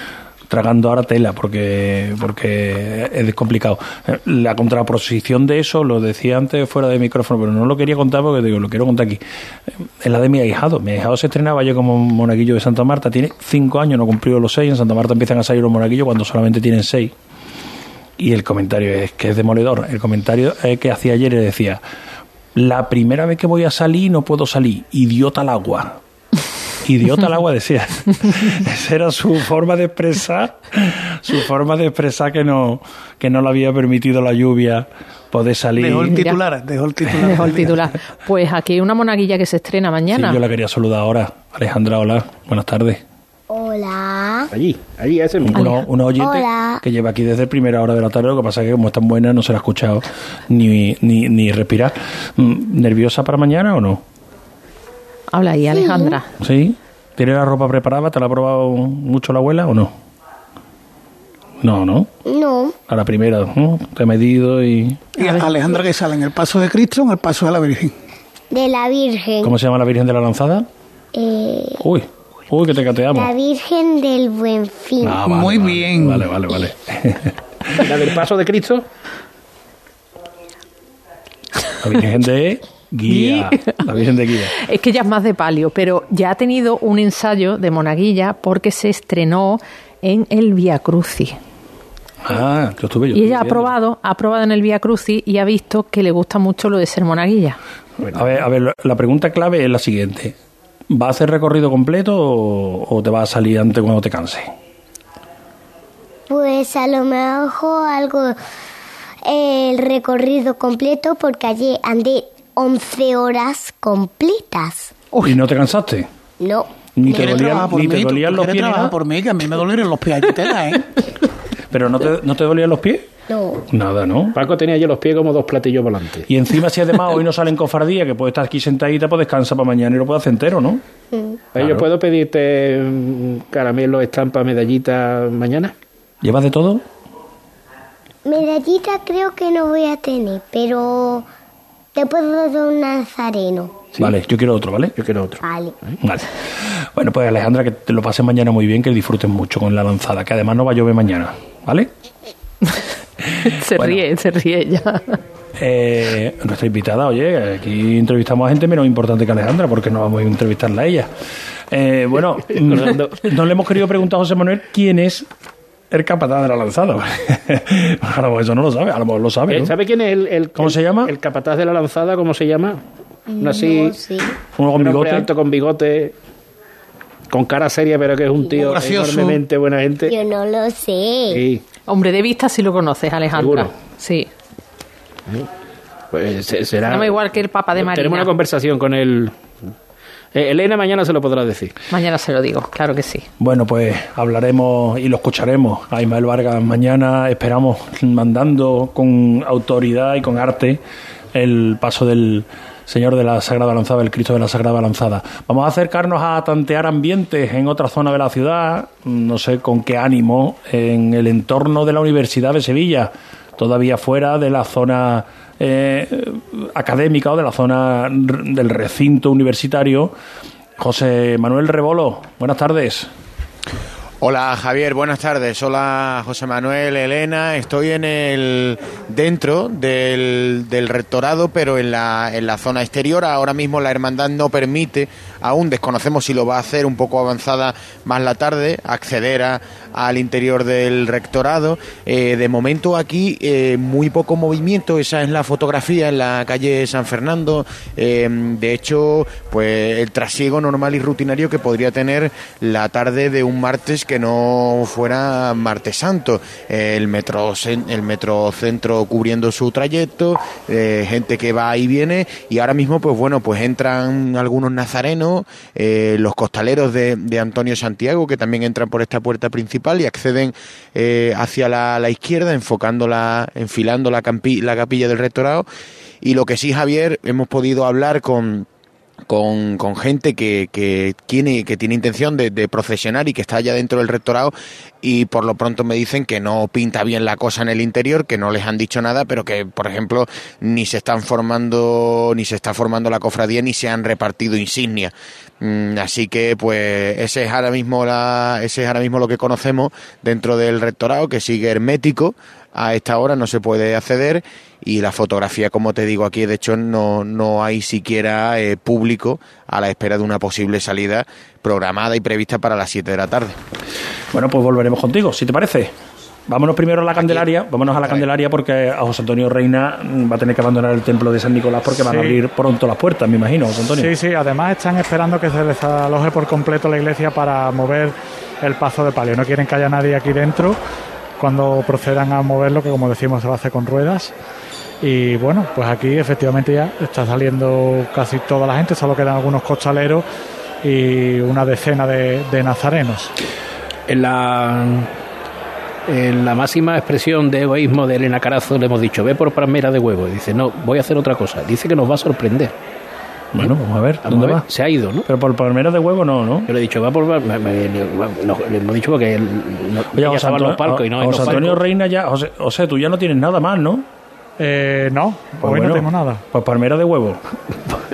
B: tragando ahora tela porque, porque es complicado. La contraposición de eso, lo decía antes fuera de micrófono, pero no lo quería contar porque digo, lo quiero contar aquí. Es la de mi ahijado. Mi ahijado se estrenaba yo como monaguillo de Santa Marta, tiene cinco años, no cumplió los seis. En Santa Marta empiezan a salir los monaguillos cuando solamente tienen seis. Y el comentario es que es demoledor. El comentario que hacía ayer decía, la primera vez que voy a salir no puedo salir, idiota al agua idiota al agua decía. Esa era su forma de expresar, su forma de expresar que no, que no le había permitido la lluvia poder salir.
P: Dejó el titular, dejó el titular.
C: Dejó el titular. Pues aquí hay una monaguilla que se estrena mañana.
B: Sí, yo la quería saludar ahora. Alejandra, hola, buenas tardes.
Q: Hola.
D: Allí, allí, ese
B: mismo. Uno, oyente que lleva aquí desde primera hora de la tarde, lo que pasa es que como es tan buena no se la ha escuchado ni, ni, ni respirar. Mm, ¿Nerviosa para mañana o no?
C: Habla ahí, Alejandra.
B: ¿Sí? ¿Tiene la ropa preparada? ¿Te la ha probado mucho la abuela o no? No, ¿no?
G: No.
B: A la primera, Te he medido y...
P: ¿Y Alejandra qué sale? ¿En el paso de Cristo o en el paso de la Virgen?
G: De la Virgen.
B: ¿Cómo se llama la Virgen de la Lanzada?
G: Eh...
B: Uy, uy, que te cateamos.
G: La Virgen del Buen Fin.
P: Ah, Muy bien.
B: Vale, vale, vale.
D: ¿La del paso de Cristo?
B: La Virgen de... Guía, la Virgen de Guía.
C: Es que ya es más de palio, pero ya ha tenido un ensayo de Monaguilla porque se estrenó en el Via Crucis.
B: Ah, yo estuve yo.
C: Y ella ha probado, ha probado en el Via Crucis y ha visto que le gusta mucho lo de ser monaguilla.
B: A ver, a ver, la pregunta clave es la siguiente. ¿Va a hacer recorrido completo o, te va a salir antes cuando te canse?
G: Pues a lo mejor algo el recorrido completo porque allí andé 11 horas completas.
B: ¿Y no te cansaste?
G: No.
B: Ni te, dolían, ni te dolían los pies.
P: por mí, que a mí me dolieron los pies. ¿eh?
B: ¿Pero no te, no te dolían los pies?
G: No.
B: Nada, ¿no?
D: Paco tenía yo los pies como dos platillos volantes.
B: Y encima, si además hoy no salen cofardías, que puedes estar aquí sentadita, pues descansa para mañana y lo puedes hacer entero, ¿no?
D: Mm. ¿Yo puedo pedirte caramelo, estampa, medallita mañana?
B: ¿Llevas de todo?
G: Medallita creo que no voy a tener, pero te puedo dar un nazareno.
B: Vale, yo quiero otro, ¿vale?
D: Yo quiero otro.
G: Vale.
B: Vale. Bueno, pues Alejandra, que te lo pases mañana muy bien, que disfrutes mucho con la lanzada, que además no va a llover mañana, ¿vale?
C: se ríe, se ríe ella.
B: Eh, nuestra invitada, oye, aquí entrevistamos a gente menos importante que Alejandra, porque no vamos a entrevistarla a ella. Eh, bueno, no, le hemos querido preguntar a José Manuel quién es el capataz de la lanzada. a lo mejor eso no lo sabe, a lo mejor lo sabe.
D: Eh, ¿Sabe quién es el,
B: ¿Cómo se llama?
D: El capataz de la lanzada, ¿cómo se llama?
G: No, así,
B: uno con bigote.
D: alto con bigote, con cara seria, pero que es un tío enormemente buena gente.
G: Yo no lo sé.
C: Hombre de vista sí lo conoces, Alejandra. Sí.
D: Pues será.
C: No igual que el Papa de Marina.
D: Tenemos una conversación con él. Eh, Elena mañana se lo podrá decir.
C: Mañana se lo digo, claro que sí.
B: Bueno, pues hablaremos y lo escucharemos a Ismael Vargas mañana. Esperamos mandando con autoridad y con arte el paso del Señor de la Sagrada Lanzada, el Cristo de la Sagrada Lanzada. Vamos a acercarnos a tantear ambientes en otra zona de la ciudad, no sé con qué ánimo, en el entorno de la Universidad de Sevilla, todavía fuera de la zona eh, académica o de la zona del recinto universitario. José Manuel Rebolo, buenas tardes.
Q: Hola Javier, buenas tardes. Hola José Manuel, Elena. Estoy en el dentro del, rectorado, pero en la, en la zona exterior. Ahora mismo la hermandad no permite, aún desconocemos si lo va a hacer un poco avanzada más la tarde, acceder a, al interior del rectorado. Eh, de momento aquí eh, muy poco movimiento. Esa es la fotografía en la calle San Fernando. Eh, de hecho, pues el trasiego normal y rutinario que podría tener la tarde de un martes que no fuera martes santo. El metro, el metro centro cubriendo su trayecto, eh, gente que va y viene y ahora mismo pues bueno pues entran algunos nazarenos, eh, los costaleros de, Antonio Santiago que también entran por esta puerta principal y acceden eh, hacia la, izquierda enfocando la, enfilando la, la capilla del rectorado y lo que sí Javier hemos podido hablar con con, con gente que, que, tiene, que tiene intención de, de, procesionar y que está allá dentro del rectorado y por lo pronto me dicen que no pinta bien la cosa en el interior, que no les han dicho nada, pero que, por ejemplo, ni se están formando, ni se está formando la cofradía, ni se han repartido insignias. Mm, así que, pues, ese es ahora mismo la, ese es ahora mismo lo que conocemos dentro del rectorado, que sigue hermético, a esta hora no se puede acceder y la fotografía, como te digo aquí, de hecho no, no hay siquiera eh, público a la espera de una posible salida programada y prevista para las 7 de la tarde.
B: Bueno, pues volveremos contigo, si te parece. Vámonos primero a la Candelaria, vámonos a la Candelaria porque a José Antonio Reina va a tener que abandonar el templo de San Nicolás porque van a abrir pronto las puertas, me imagino, José Antonio.
N: Sí, sí, además están esperando que se desaloje por completo la iglesia para mover el paso de palio. No quieren que haya nadie aquí dentro cuando procedan a moverlo, que como decimos se va a hacer con ruedas. Y bueno, pues aquí efectivamente ya está saliendo casi toda la gente, solo quedan algunos costaleros y una decena de, nazarenos.
D: En la, en la máxima expresión de egoísmo de Elena Carazo le hemos dicho, ve por palmera de huevo. Y dice, no, voy a hacer otra cosa. Dice que nos va a sorprender.
B: Bueno, vamos a ver, ¿dónde va?
D: Se ha ido, ¿no?
B: Pero por palmera de huevo no, ¿no?
D: Yo le he dicho, va por... le hemos dicho que... No,
B: Oye, José Antonio, los palcos y no, José Antonio Reina ya... o sea, tú ya no tienes nada más, ¿no?
N: Eh, no, pues hoy no tengo nada.
B: Pues palmera de huevo.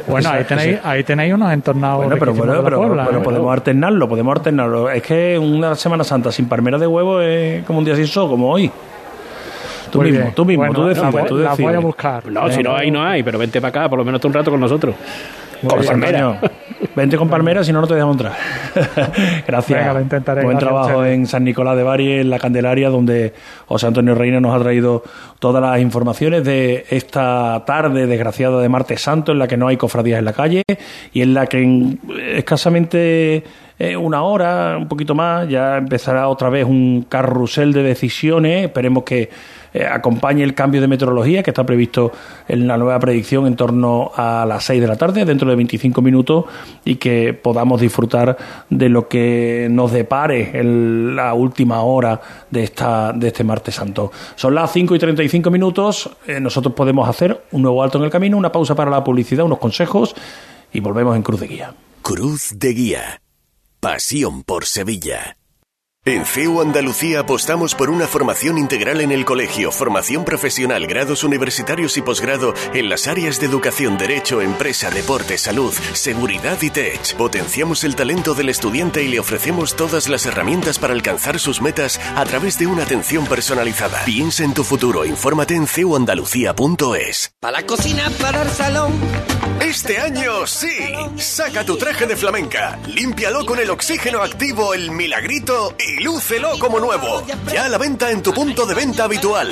N: Bueno, ahí tenéis, ahí tenéis unos entornados.
B: Bueno, pero, pero, ¿eh? podemos alternarlo, podemos alternarlo. Es que una Semana Santa sin palmera de huevo es como un día sin sol, como hoy. Tú mismo, tú mismo, tú decides, tú decides.
N: voy a buscar.
D: No, si no hay, no hay, pero vente para acá, por lo menos un rato con nosotros.
B: Con palmera. Vente con palmera, si no, no te dejamos entrar. Gracias. Buen trabajo en San Nicolás de Bari, en la Candelaria, donde José Antonio Reina nos ha traído todas las informaciones de esta tarde desgraciada de martes santo, en la que no hay cofradías en la calle y en la que en escasamente eh, una hora, un poquito más, ya empezará otra vez un carrusel de decisiones. Esperemos que eh, acompañe el cambio de meteorología que está previsto en la nueva predicción en torno a las 6 de la tarde, dentro de 25 minutos, y que podamos disfrutar de lo que nos depare en la última hora de, esta, de este martes santo. Son las 5 y 35 minutos, eh, nosotros podemos hacer un nuevo alto en el camino, una pausa para la publicidad, unos consejos y volvemos en Cruz de Guía.
I: Cruz de Guía. Pasión por Sevilla. En CEU Andalucía apostamos por una formación integral en el colegio, formación profesional, grados universitarios y posgrado en las áreas de educación, derecho, empresa, deporte, salud, seguridad y tech. Potenciamos el talento del estudiante y le ofrecemos todas las herramientas para alcanzar sus metas a través de una atención personalizada. Piensa en tu futuro, infórmate en ceuandalucía.es.
R: Para la cocina, para el salón.
I: Este año sí, saca tu traje de flamenca, límpialo con el oxígeno activo El Milagrito y y lúcelo como nuevo. Ya a la venta en tu punto de venta habitual.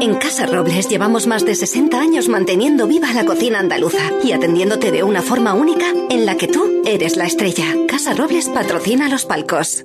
M: en Casa Robles llevamos más de 60 años manteniendo viva la cocina andaluza y atendiéndote de una forma única en la que tú eres la estrella. Casa Robles patrocina los palcos.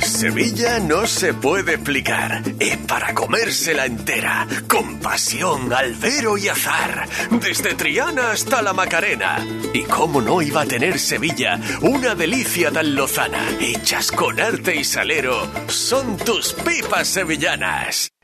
I: Sevilla no se puede explicar. Es para comérsela entera. Con pasión, albero y azar. Desde Triana hasta la Macarena. Y cómo no iba a tener Sevilla una delicia tan lozana. Hechas con arte y salero. Son tus pipas sevillanas.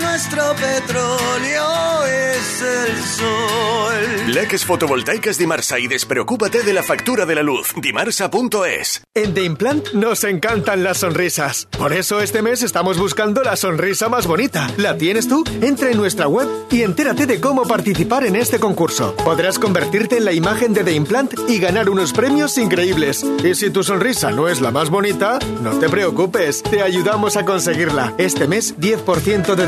R: nuestro petróleo es el sol.
I: Leques fotovoltaicas Dimarsa y despreocúpate de la factura de la luz. Dimarsa.es.
S: En The Implant nos encantan las sonrisas. Por eso este mes estamos buscando la sonrisa más bonita. ¿La tienes tú? Entra en nuestra web y entérate de cómo participar en este concurso. Podrás convertirte en la imagen de The Implant y ganar unos premios increíbles. Y si tu sonrisa no es la más bonita, no te preocupes, te ayudamos a conseguirla. Este mes 10% de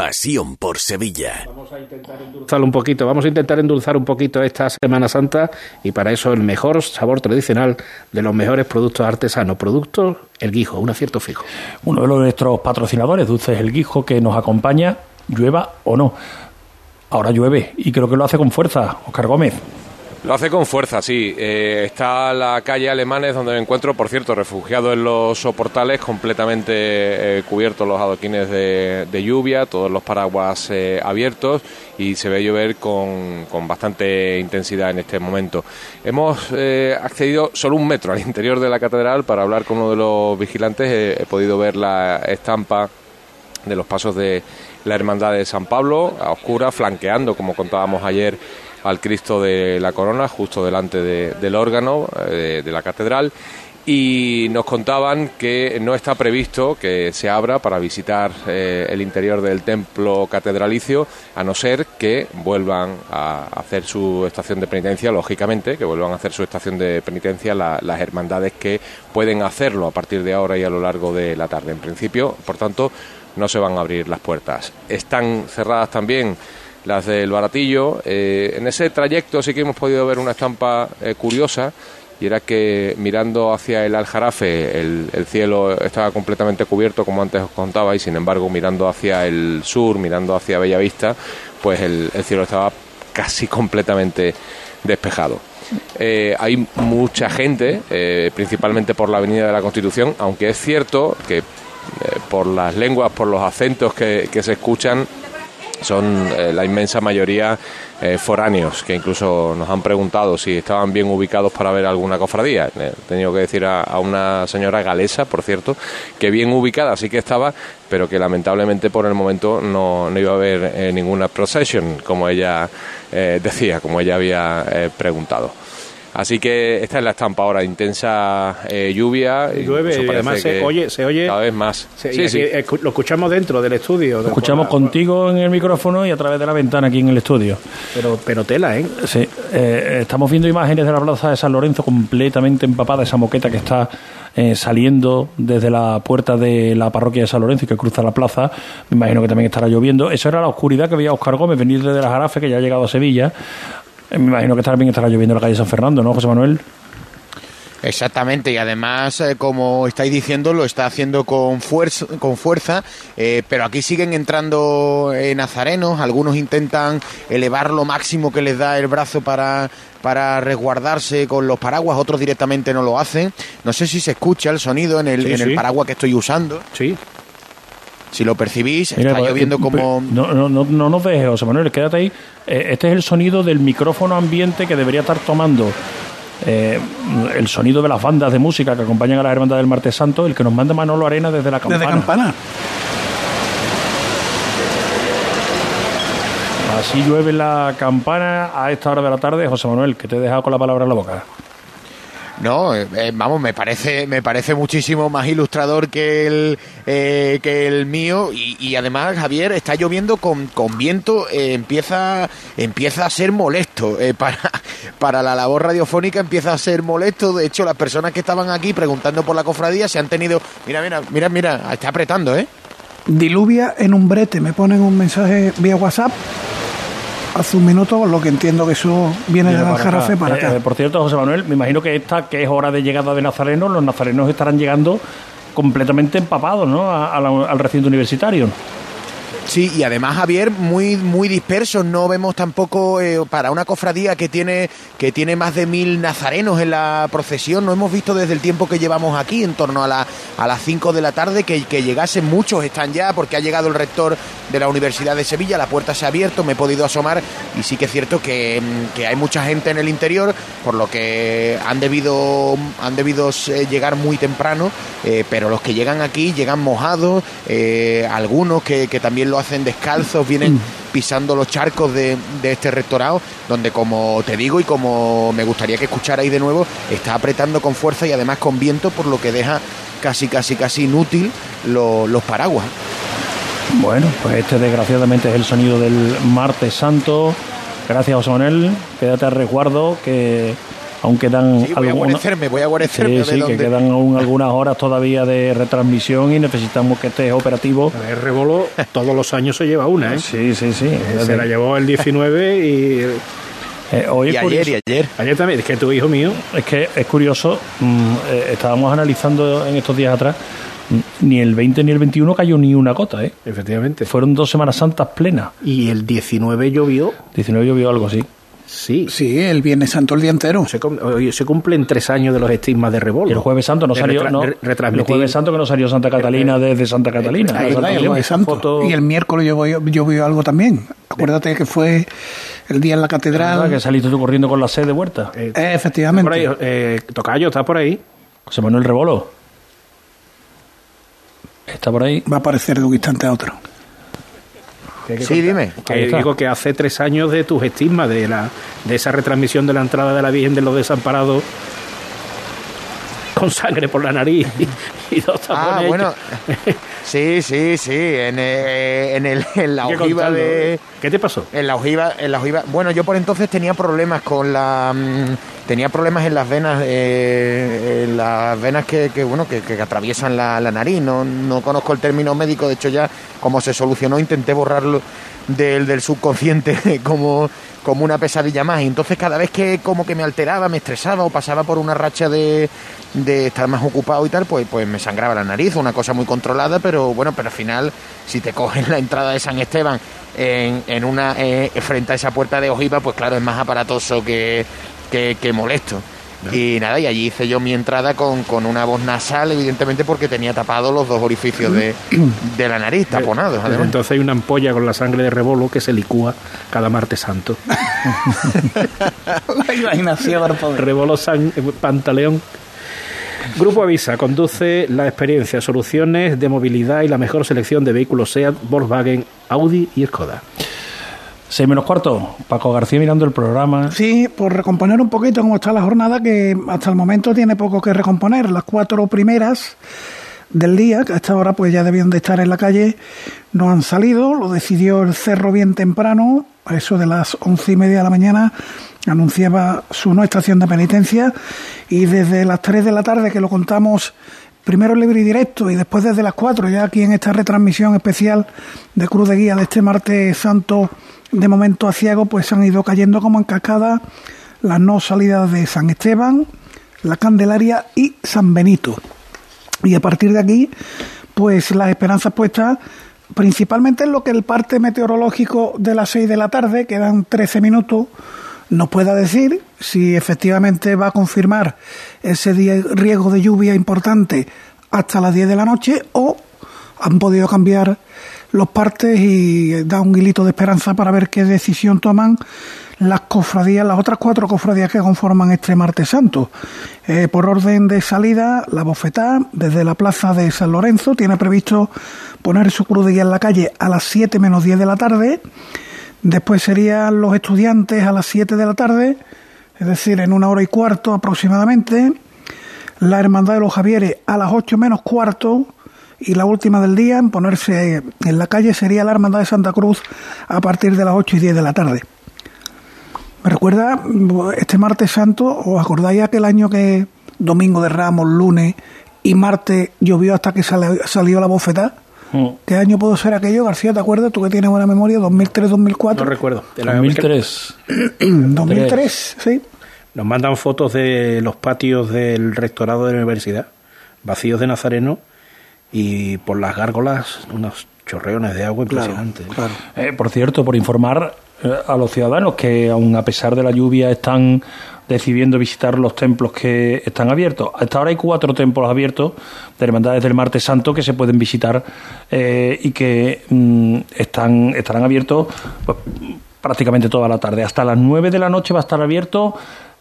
I: Pasión por Sevilla.
D: Vamos a intentar endulzar un poquito, vamos a intentar endulzar un poquito esta Semana Santa y para eso el mejor sabor tradicional de los mejores productos artesanos, productos El Guijo, un acierto fijo.
B: Uno de nuestros patrocinadores, Dulces El Guijo, que nos acompaña, llueva o no. Ahora llueve y creo que lo hace con fuerza, Oscar Gómez.
O: Lo hace con fuerza, sí. Eh, está la calle Alemanes donde me encuentro, por cierto, refugiado en los soportales, completamente eh, cubiertos los adoquines de, lluvia, todos los paraguas eh, abiertos y se ve llover con, con, bastante intensidad en este momento. Hemos accedido solo un metro al interior de la catedral para hablar con uno de los vigilantes. he podido ver la estampa de los pasos de la Hermandad de San Pablo, a oscura, flanqueando, como contábamos ayer, al Cristo de la Corona, justo delante del órgano eh, de, la catedral y nos contaban que no está previsto que se abra para visitar eh, el interior del templo catedralicio, a no ser que vuelvan a hacer su estación de penitencia, lógicamente, que vuelvan a hacer su estación de penitencia las hermandades que pueden hacerlo a partir de ahora y a lo largo de la tarde. En principio, por tanto, no se van a abrir las puertas. Están cerradas también las del Baratillo. Eh, en ese trayecto sí que hemos podido ver una estampa eh, curiosa y era que mirando hacia el Aljarafe el, el, cielo estaba completamente cubierto como antes os contaba y sin embargo mirando hacia el sur, mirando hacia Bellavista, pues el, cielo estaba casi completamente despejado. Eh, hay mucha gente, principalmente por la Avenida de la Constitución, aunque es cierto que por las lenguas, por los acentos que, que se escuchan, son eh, la inmensa mayoría eh, foráneos que incluso nos han preguntado si estaban bien ubicados para ver alguna cofradía. He tenido que decir a, una señora galesa, por cierto, que bien ubicada sí que estaba, pero que lamentablemente por el momento no, iba a haber eh, ninguna procession, como ella decía, como ella había preguntado. Así que esta es la estampa ahora, intensa eh, lluvia.
D: Y llueve, y además se oye, se oye
O: cada vez más.
D: sí, sí. Lo escuchamos dentro del estudio.
B: Lo escuchamos contigo en el micrófono y a través de la ventana aquí en el estudio.
D: Pero, pero tela, ¿eh?
B: Sí, eh, estamos viendo imágenes de la plaza de San Lorenzo completamente empapada, esa moqueta que está eh, saliendo desde la puerta de la parroquia de San Lorenzo y que cruza la plaza. Me imagino que también estará lloviendo. Eso era la oscuridad que veía Oscar Gómez venir desde la Jarafe, que ya ha llegado a Sevilla me imagino que también estará lloviendo en la calle San Fernando, ¿no, José Manuel?
Q: Exactamente, y además, eh, como estáis diciendo, lo está haciendo con fuerza, con fuerza eh, pero aquí siguen entrando eh, nazarenos, algunos intentan elevar lo máximo que les da el brazo para, para resguardarse con los paraguas, otros directamente no lo hacen. No sé si se escucha el sonido en el, en el paraguas que estoy usando.
D: Sí.
Q: Si lo percibís, está pues, lloviendo como...
B: No, no, no, no nos dejes, José Manuel, quédate ahí. Eh, este es el sonido del micrófono ambiente que debería estar tomando eh, el sonido de las bandas de música que acompañan a la Hermandad del Martes Santo, el que nos manda Manolo Arena desde la campana.
P: Desde campana.
B: Así llueve la campana a esta hora de la tarde. José Manuel, que te he dejado con la palabra en la boca.
Q: No, eh, eh, vamos, me parece, me parece muchísimo más ilustrador que el, eh, que el mío y, además Javier está lloviendo con, con viento, empieza, empieza a ser molesto para, para la labor radiofónica empieza a ser molesto. De hecho, las personas que estaban aquí preguntando por la cofradía se han tenido, mira, mira, mira, mira, está apretando, ¿eh?
P: Diluvia en un brete, me ponen un mensaje vía WhatsApp hace un minuto, lo que entiendo que eso viene del Aljarafe para acá.
B: Eh, por cierto, José Manuel, me imagino que esta, que es hora de llegada de nazarenos, los nazarenos estarán llegando completamente empapados ¿no? al recinto universitario.
Q: Sí, y además Javier muy muy dispersos, no vemos tampoco eh, para una cofradía que tiene que tiene más de mil nazarenos en la procesión, no hemos visto desde el tiempo que llevamos aquí, en torno a, la, a las 5 de la tarde, que, que llegasen muchos, están ya, porque ha llegado el rector de la Universidad de Sevilla, la puerta se ha abierto, me he podido asomar y sí que es cierto que, que hay mucha gente en el interior, por lo que han debido, han debido eh, llegar muy temprano, eh, pero los que llegan aquí llegan mojados, algunos que, que también lo hacen descalzos, vienen mm. pisando los charcos de, de, este rectorado, donde como te digo y como me gustaría que escucharais de nuevo, está apretando con fuerza y además con viento, por lo que deja casi, casi, casi inútil los paraguas.
B: Bueno, pues este desgraciadamente es el sonido del martes santo. Gracias, José Manuel. Quédate a resguardo que aún quedan
Q: voy a guarecerme, voy a guarecerme
B: sí, sí, que quedan aún algunas horas todavía de retransmisión y necesitamos que esté operativo.
D: El Rebolo todos los años se lleva una, ¿eh?
B: Sí, sí, sí.
D: Se la llevó el 19 y...
Q: Eh, y ayer, y ayer.
D: Ayer también, es que tu hijo mío...
B: Es que es curioso, mm, eh, estábamos analizando en estos días atrás, mm, ni el 20 ni el 21 cayó ni una gota, ¿eh?
D: Efectivamente.
B: Fueron dos Semanas Santas plenas.
D: Y el 19 llovió.
B: 19 llovió algo así.
D: Sí.
P: Sí, el Viernes Santo el día entero.
D: Se, se cumplen tres años de los estigmas de Rebolo.
B: el Jueves Santo no salió. no, el Jueves Santo que no salió Santa Catalina desde Santa Catalina.
P: el Santo. Y el miércoles yo vi algo también. Acuérdate que fue el día en la catedral.
B: que saliste tú corriendo con la sed de huerta.
P: Eh, efectivamente.
D: Por ahí, eh, Tocayo, ¿está por ahí?
B: José Manuel Rebolo. ¿Está por ahí?
P: Va a aparecer de un instante a otro
Q: sí, dime.
D: Que digo que hace tres años de tus estigmas, de, la, de esa retransmisión de la entrada de la Virgen de los Desamparados con sangre por la nariz y, dos
Q: Ah, bueno. Sí, sí, sí. En, eh, en, el, en la ojiva de.
D: ¿Qué te pasó?
Q: En la ojiva, en la ojiva. Bueno, yo por entonces tenía problemas con la. Mm, tenía problemas en las venas, eh, en las venas que, que bueno, que, que atraviesan la, la, nariz. No, no conozco el término médico, de hecho ya como se solucionó intenté borrarlo del, del subconsciente como, como una pesadilla más. Y entonces cada vez que como que me alteraba, me estresaba o pasaba por una racha de, de estar más ocupado y tal, pues, pues me sangraba la nariz, una cosa muy controlada, pero bueno, pero al final, si te cogen la entrada de San Esteban en, en una eh, frente a esa puerta de ojiva, pues claro, es más aparatoso que, que, que molesto. Y nada, y allí hice yo mi entrada con, con, una voz nasal, evidentemente porque tenía tapados los dos orificios de, de la nariz, taponados.
D: Entonces hay una ampolla con la sangre de rebolo que se licúa cada martes santo.
P: la imaginación,
D: Rebolo San, Pantaleón Grupo Avisa conduce la experiencia, soluciones de movilidad y la mejor selección de vehículos SEAT, Volkswagen, Audi y Skoda.
B: Seis menos cuarto, Paco García mirando el programa.
P: Sí, por recomponer un poquito cómo está la jornada, que hasta el momento tiene poco que recomponer. Las cuatro primeras del día, que a esta hora pues ya debían de estar en la calle, no han salido. Lo decidió el Cerro bien temprano, a eso de las once y media de la mañana, anunciaba su no estación de penitencia y desde las tres de la tarde que lo contamos primero libre y directo y después desde las cuatro ya aquí en esta retransmisión especial de Cruz de Guía de este martes santo de momento a ciego, pues han ido cayendo como en cascada las no salidas de San Esteban, la Candelaria y San Benito. Y a partir de aquí, pues las esperanzas puestas principalmente en lo que el parte meteorológico de las 6 de la tarde, quedan 13 minutos, nos pueda decir si efectivamente va a confirmar ese riesgo de lluvia importante hasta las 10 de la noche o han podido cambiar los partes y da un hilito de esperanza para ver qué decisión toman las cofradías, las otras cuatro cofradías que conforman este martes santo. Eh, por orden de salida, la bofetá, desde la plaza de San Lorenzo, tiene previsto poner su cruz de guía en la calle a las 7 menos 10 de la tarde. Después serían los estudiantes a las 7 de la tarde, es decir, en una hora y cuarto aproximadamente. La Hermandad de los Javieres a las 8 menos cuarto y la última del día en ponerse en la calle sería la Hermandad de Santa Cruz a partir de las 8 y 10 de la tarde. Me recuerda este martes santo, ¿os acordáis aquel año que domingo de Ramos, lunes y martes llovió hasta que salió la bofetada? Mm. ¿Qué año pudo ser aquello, García? ¿Te acuerdas? Tú que tienes buena memoria, 2003, 2004.
D: No recuerdo.
B: 2003.
P: 2003, sí.
D: Nos mandan fotos de los patios del rectorado de la universidad, vacíos de Nazareno y por las gárgolas unos chorreones de agua impresionantes.
B: Eh, por cierto, por informar eh, a los ciudadanos que aun a pesar de la lluvia están decidiendo visitar los templos que están abiertos. Hasta ahora hay cuatro templos abiertos de Hermandades del Martes Santo que se pueden visitar eh, y que mm, están, estarán abiertos pues, prácticamente toda la tarde. Hasta las nueve de la noche va a estar abierto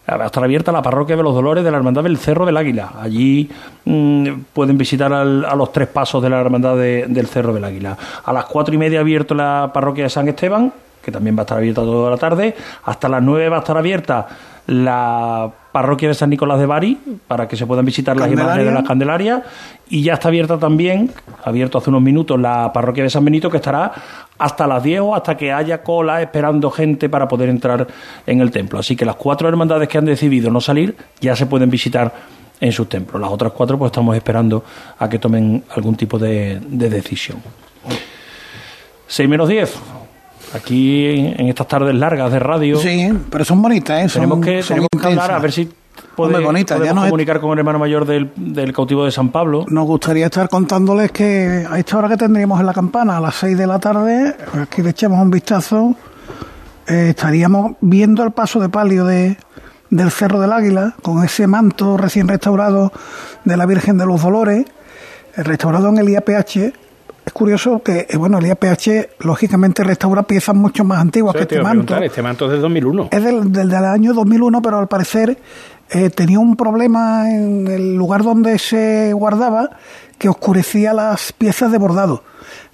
B: va a estar abierta la parroquia de los Dolores de la Hermandad del Cerro del Águila. Allí mm, pueden visitar a los tres pasos de la Hermandad del Cerro del Águila. A las cuatro y media abierto la parroquia de San Esteban, que también va a estar abierta toda la tarde. Hasta las nueve va a estar abierta la parroquia de San Nicolás de Bari para que se puedan visitar las imágenes de la Candelaria y ya está abierta también, abierto hace unos minutos, la parroquia de San Benito que estará hasta las 10 o hasta que haya cola esperando gente para poder entrar en el templo. Así que las cuatro hermandades que han decidido no salir ya se pueden visitar en sus templos. Las otras cuatro pues estamos esperando a que tomen algún tipo de, de decisión. 6 menos 10 aquí en estas tardes largas de radio.
P: Sí, pero son bonitas, ¿eh?
B: tenemos que, hablar a ver si podemos comunicar con el hermano mayor del, del, cautivo de San Pablo.
P: Nos gustaría estar contándoles que a esta hora que tendríamos en la campana, a las 6 de la tarde, aquí le echamos un vistazo, eh, estaríamos viendo el paso de palio de, del Cerro del Águila, con ese manto recién restaurado de la Virgen de los Dolores, restaurado en el IAPH, es curioso que, eh, bueno, el IAPH lógicamente restaura piezas mucho más antiguas que este manto.
D: Este manto es del 2001.
P: Es del, del, año 2001, pero al parecer eh, tenía un problema en el lugar donde se guardaba que oscurecía las piezas de bordado.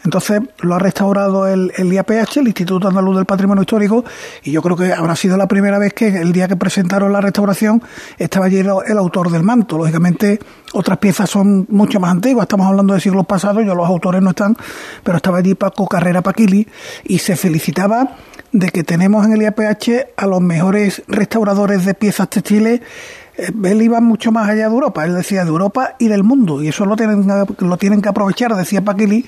P: Entonces lo ha restaurado el, el IAPH, el Instituto Andaluz del Patrimonio Histórico, y yo creo que habrá sido la primera vez que el día que presentaron la restauración estaba allí el, autor del manto. Lógicamente otras piezas son mucho más antiguas, estamos hablando de siglos pasados, ya los autores no están, pero estaba allí Paco Carrera Paquili y se felicitaba de que tenemos en el IAPH a los mejores restauradores de piezas textiles él iba mucho más allá de Europa, él decía de Europa y del mundo, y eso lo tienen, lo tienen que aprovechar, decía Paquili,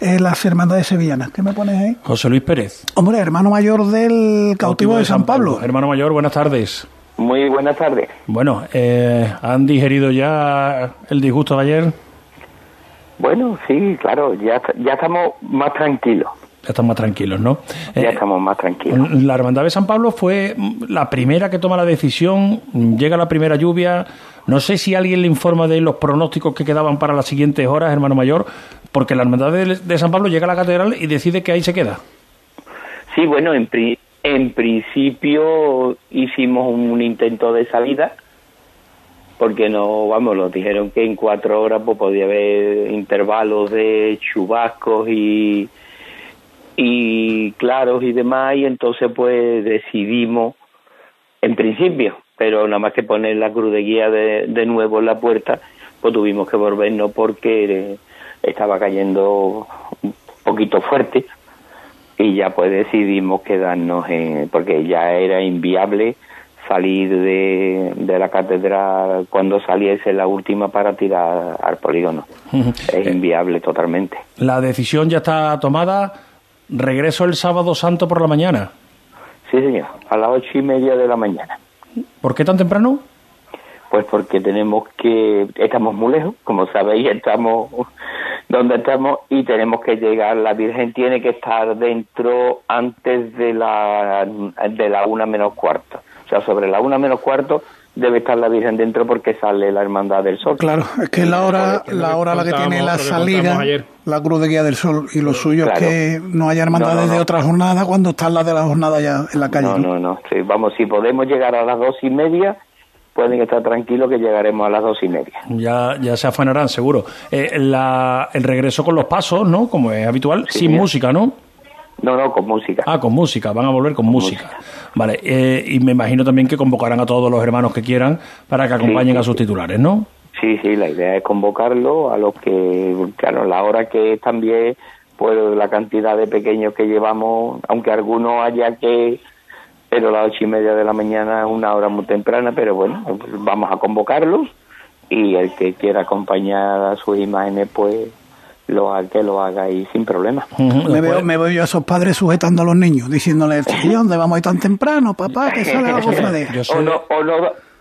P: eh, las hermandades sevillanas. ¿Qué me pones ahí?
B: José Luis Pérez.
P: Hombre, hermano mayor del cautivo, de, San Pablo.
B: Hermano mayor, buenas tardes.
T: Muy buenas tardes.
B: Bueno, eh, ¿han digerido ya el disgusto de ayer?
T: Bueno, sí, claro, ya, ya estamos más tranquilos
B: ya están más tranquilos, ¿no?
T: Ya eh, estamos más tranquilos.
B: La Hermandad de San Pablo fue la primera que toma la decisión, llega la primera lluvia, no sé si alguien le informa de los pronósticos que quedaban para las siguientes horas, hermano mayor, porque la Hermandad de, San Pablo llega a la catedral y decide que ahí se queda.
T: Sí, bueno, en, en principio hicimos un intento de salida, porque no, vamos, nos dijeron que en cuatro horas pues, podía haber intervalos de chubascos y y claros y demás, y entonces pues decidimos, en principio, pero nada más que poner la cruz de guía de, de nuevo en la puerta, pues tuvimos que volvernos porque estaba cayendo un poquito fuerte y ya pues decidimos quedarnos en, porque ya era inviable salir de, de la catedral cuando saliese la última para tirar al polígono. Es inviable totalmente.
B: La decisión ya está tomada Regreso el sábado santo por la mañana.
T: Sí, señor, a las ocho y media de la mañana.
B: ¿Por qué tan temprano?
T: Pues porque tenemos que, estamos muy lejos, como sabéis, estamos donde estamos y tenemos que llegar, la Virgen tiene que estar dentro antes de la, de la una menos cuarto. O sea, sobre la una menos cuarto debe estar la Virgen dentro porque sale la Hermandad del Sol.
P: Claro, es que la hora, la hora la que tiene la salida, la Cruz de Guía del Sol, y lo suyo es que no haya hermandades de otra jornada cuando están las de la jornada ya en la calle.
T: No, no, no, vamos, si podemos llegar a las dos y media, pueden estar tranquilos que llegaremos a las dos y media.
B: Ya, ya se afanarán, seguro. Eh, el regreso con los pasos, ¿no? Como es habitual, sin música, ¿no?
T: No, no, con música.
B: Ah, con música, van a volver con, música. Vale, eh, y me imagino también que convocarán a todos los hermanos que quieran para que acompañen a sus titulares, ¿no?
T: Sí, sí, la idea es convocarlo a los que, claro, la hora que es también, pues la cantidad de pequeños que llevamos, aunque algunos haya que, pero las ocho y media de la mañana es una hora muy temprana, pero bueno, vamos a convocarlos y el que quiera acompañar a sus imágenes, pues lo que lo haga ahí sin problema.
P: me, veo, me veo yo a esos padres sujetando a los niños, diciéndoles, ¿dónde vamos a ir tan temprano, papá? Que sale la
T: o, no, o, no,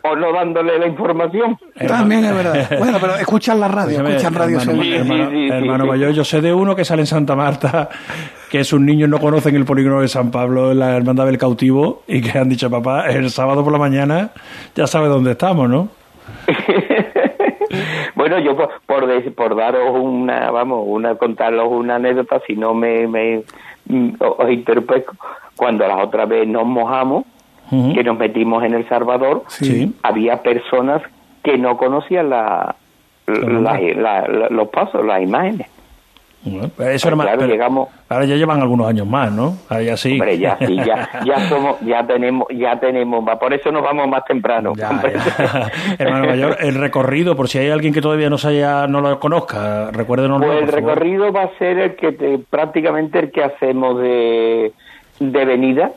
T: o no dándole la información.
P: También es verdad. Bueno, pero escuchan la radio, escuchan radio
B: hermano, mayor, yo sé de uno que sale en Santa Marta, que sus niños no conocen el polígono de San Pablo la Hermandad del Cautivo y que han dicho, papá, el sábado por la mañana ya sabe dónde estamos, ¿no?
T: Bueno, yo por, por, daros una, vamos, una contaros una anécdota, si no me, me mm, os interpreto, cuando la otra vez nos mojamos, que nos metimos en El Salvador, había personas que no conocían la, los pasos, las imágenes.
B: Eso claro, llegamos. Ahora ya llevan algunos años más, ¿no? Ahora ya sí.
T: Hombre, ya sí, ya, ya somos, ya tenemos, ya tenemos, por eso nos vamos más temprano.
B: Hermano mayor, el recorrido, por si hay alguien que todavía no se haya, no lo conozca, recuérdenos.
T: Pues el recorrido va a ser el que prácticamente el que hacemos de, de venida.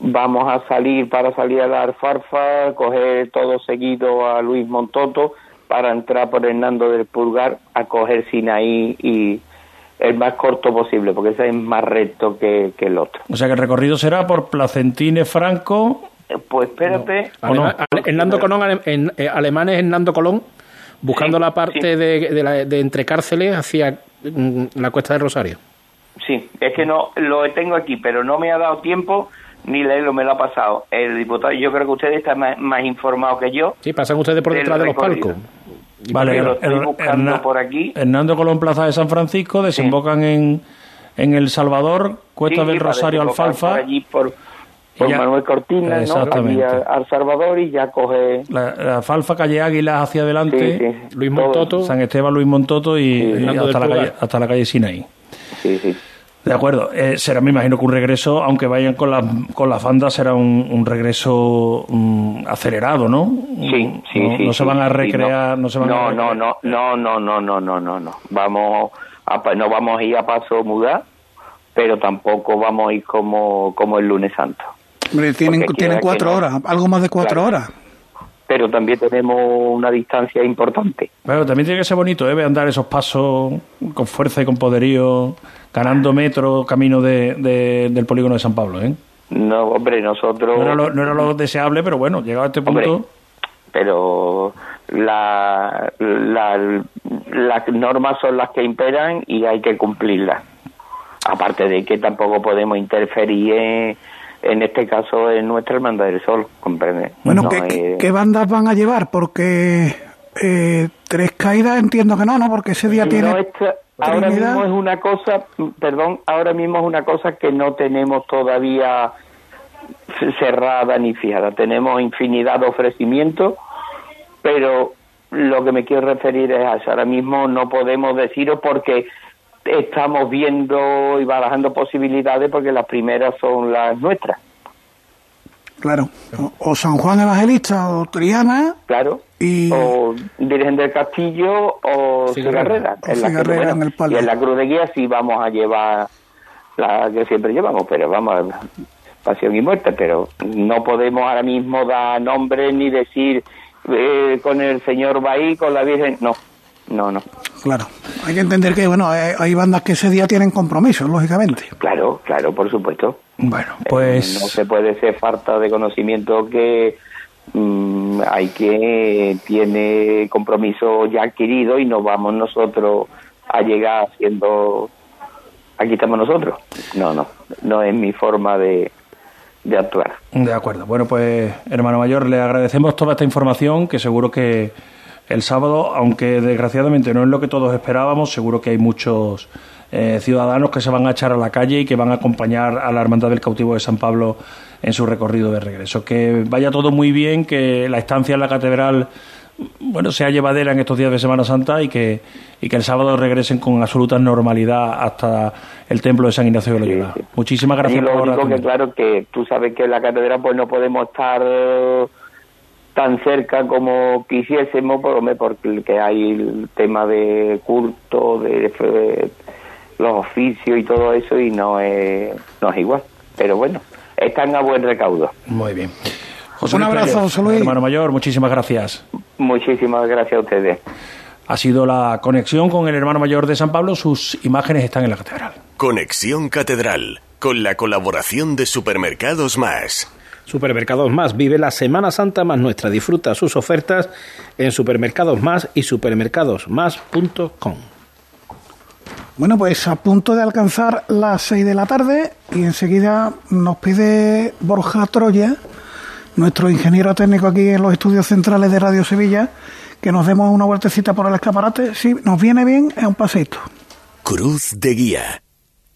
T: Vamos a salir para salir a la Alfarfa, coger todo seguido a Luis Montoto para entrar por Hernando del Pulgar a coger Sinaí y el más corto posible, porque ese es más recto que, el otro.
B: O sea que el recorrido será por Placentine Franco.
T: Eh, pues espérate.
D: Hernando Colón, en, eh, alemán es Hernando Colón, buscando la parte de, de, entre cárceles hacia mm, la cuesta de Rosario.
T: Sí, es que no lo tengo aquí, pero no me ha dado tiempo ni leerlo, me lo ha pasado. El diputado, yo creo que usted está más, más informado que yo.
D: Sí, pasan ustedes por detrás de los palcos.
T: Vale, lo estoy buscando por aquí.
B: Hernando Colón Plaza de San Francisco, desembocan en, en El Salvador, Cuesta del Rosario Alfalfa.
T: Por allí por, Manuel Cortina, ¿no? al Salvador y ya coge...
B: La, Alfalfa, calle Águilas hacia adelante,
D: Luis Montoto.
B: San Esteban, Luis Montoto y, hasta, la calle, hasta la calle Sinaí.
T: Sí, sí.
B: De acuerdo, eh, será, me imagino que un regreso, aunque vayan con las con la bandas, será un, regreso mm, acelerado, ¿no?
T: Sí, sí,
B: no,
T: sí.
B: No se van a recrear, no, se van
T: a no, no, no, no, no, no, no, no, no. Vamos, a, no vamos a ir a paso mudar, pero tampoco vamos a ir como, como el lunes santo.
P: tienen, tienen cuatro horas, algo más de cuatro horas
T: pero también tenemos una distancia importante.
B: Bueno, también tiene que ser bonito, ¿eh? Andar esos pasos con fuerza y con poderío ganando metro camino de, del polígono de San Pablo, ¿eh?
T: No, hombre, nosotros...
B: No era lo, deseable, pero bueno, llegado a este punto...
T: pero la, las normas son las que imperan y hay que cumplirlas. Aparte de que tampoco podemos interferir en, este caso en nuestra Hermandad del Sol, comprende.
P: Bueno, ¿qué, bandas van a llevar? Porque eh, tres caídas entiendo que no, ¿no? Porque ese día tiene...
T: Ahora mismo es una cosa, perdón, ahora mismo es una cosa que no tenemos todavía cerrada ni fijada. Tenemos infinidad de ofrecimientos, pero lo que me quiero referir es a eso. Ahora mismo no podemos decirlo porque estamos viendo y barajando posibilidades porque las primeras son las nuestras.
P: Claro. O, San Juan Evangelista o Triana.
T: Claro. Y... O Virgen del Castillo o Cigarrera.
P: en, la en el
T: Y en la Cruz de Guía sí vamos a llevar la que siempre llevamos, pero vamos, pasión y muerte, pero no podemos ahora mismo dar nombre ni decir eh, con el señor Bahí, con la Virgen, no, no, no.
P: Claro, hay que entender que, bueno, hay, bandas que ese día tienen compromisos, lógicamente.
T: Claro, claro, por supuesto.
B: Bueno, pues...
T: no se puede ser falta de conocimiento que mm, hay que tiene compromiso ya adquirido y no vamos nosotros a llegar haciendo... Aquí estamos nosotros. No, no, no es mi forma de, de actuar.
B: De acuerdo. Bueno, pues, hermano mayor, le agradecemos toda esta información que seguro que el sábado, aunque desgraciadamente no es lo que todos esperábamos, seguro que hay muchos eh, ciudadanos que se van a echar a la calle y que van a acompañar a la Hermandad del Cautivo de San Pablo en su recorrido de regreso. Que vaya todo muy bien, que la estancia en la catedral bueno, sea llevadera en estos días de Semana Santa y que, y que el sábado regresen con absoluta normalidad hasta el templo de San Ignacio de Loyola. Muchísimas gracias
T: y lo único que claro que tú sabes que en la catedral pues no podemos estar tan cerca como quisiésemos, porque hay el tema de culto, de, los oficios y todo eso, y no es, no es igual. Pero bueno, están a buen recaudo.
B: Muy bien.
P: Un abrazo, José Luis.
B: Hermano mayor, muchísimas gracias.
T: Muchísimas gracias a ustedes.
B: Ha sido la conexión con el hermano mayor de San Pablo. Sus imágenes están en la catedral.
I: Conexión Catedral, con la colaboración de Supermercados Más.
D: Supermercados Más. Vive la Semana Santa más nuestra. Disfruta sus ofertas en Supermercados Más y supermercadosmás.com.
P: Bueno, pues a punto de alcanzar las 6 de la tarde y enseguida nos pide Borja Troya, nuestro ingeniero técnico aquí en los estudios centrales de Radio Sevilla, que nos demos una vueltecita por el escaparate. Sí, nos viene bien, es un paseito.
I: Cruz de Guía.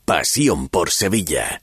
I: Pasión por Sevilla.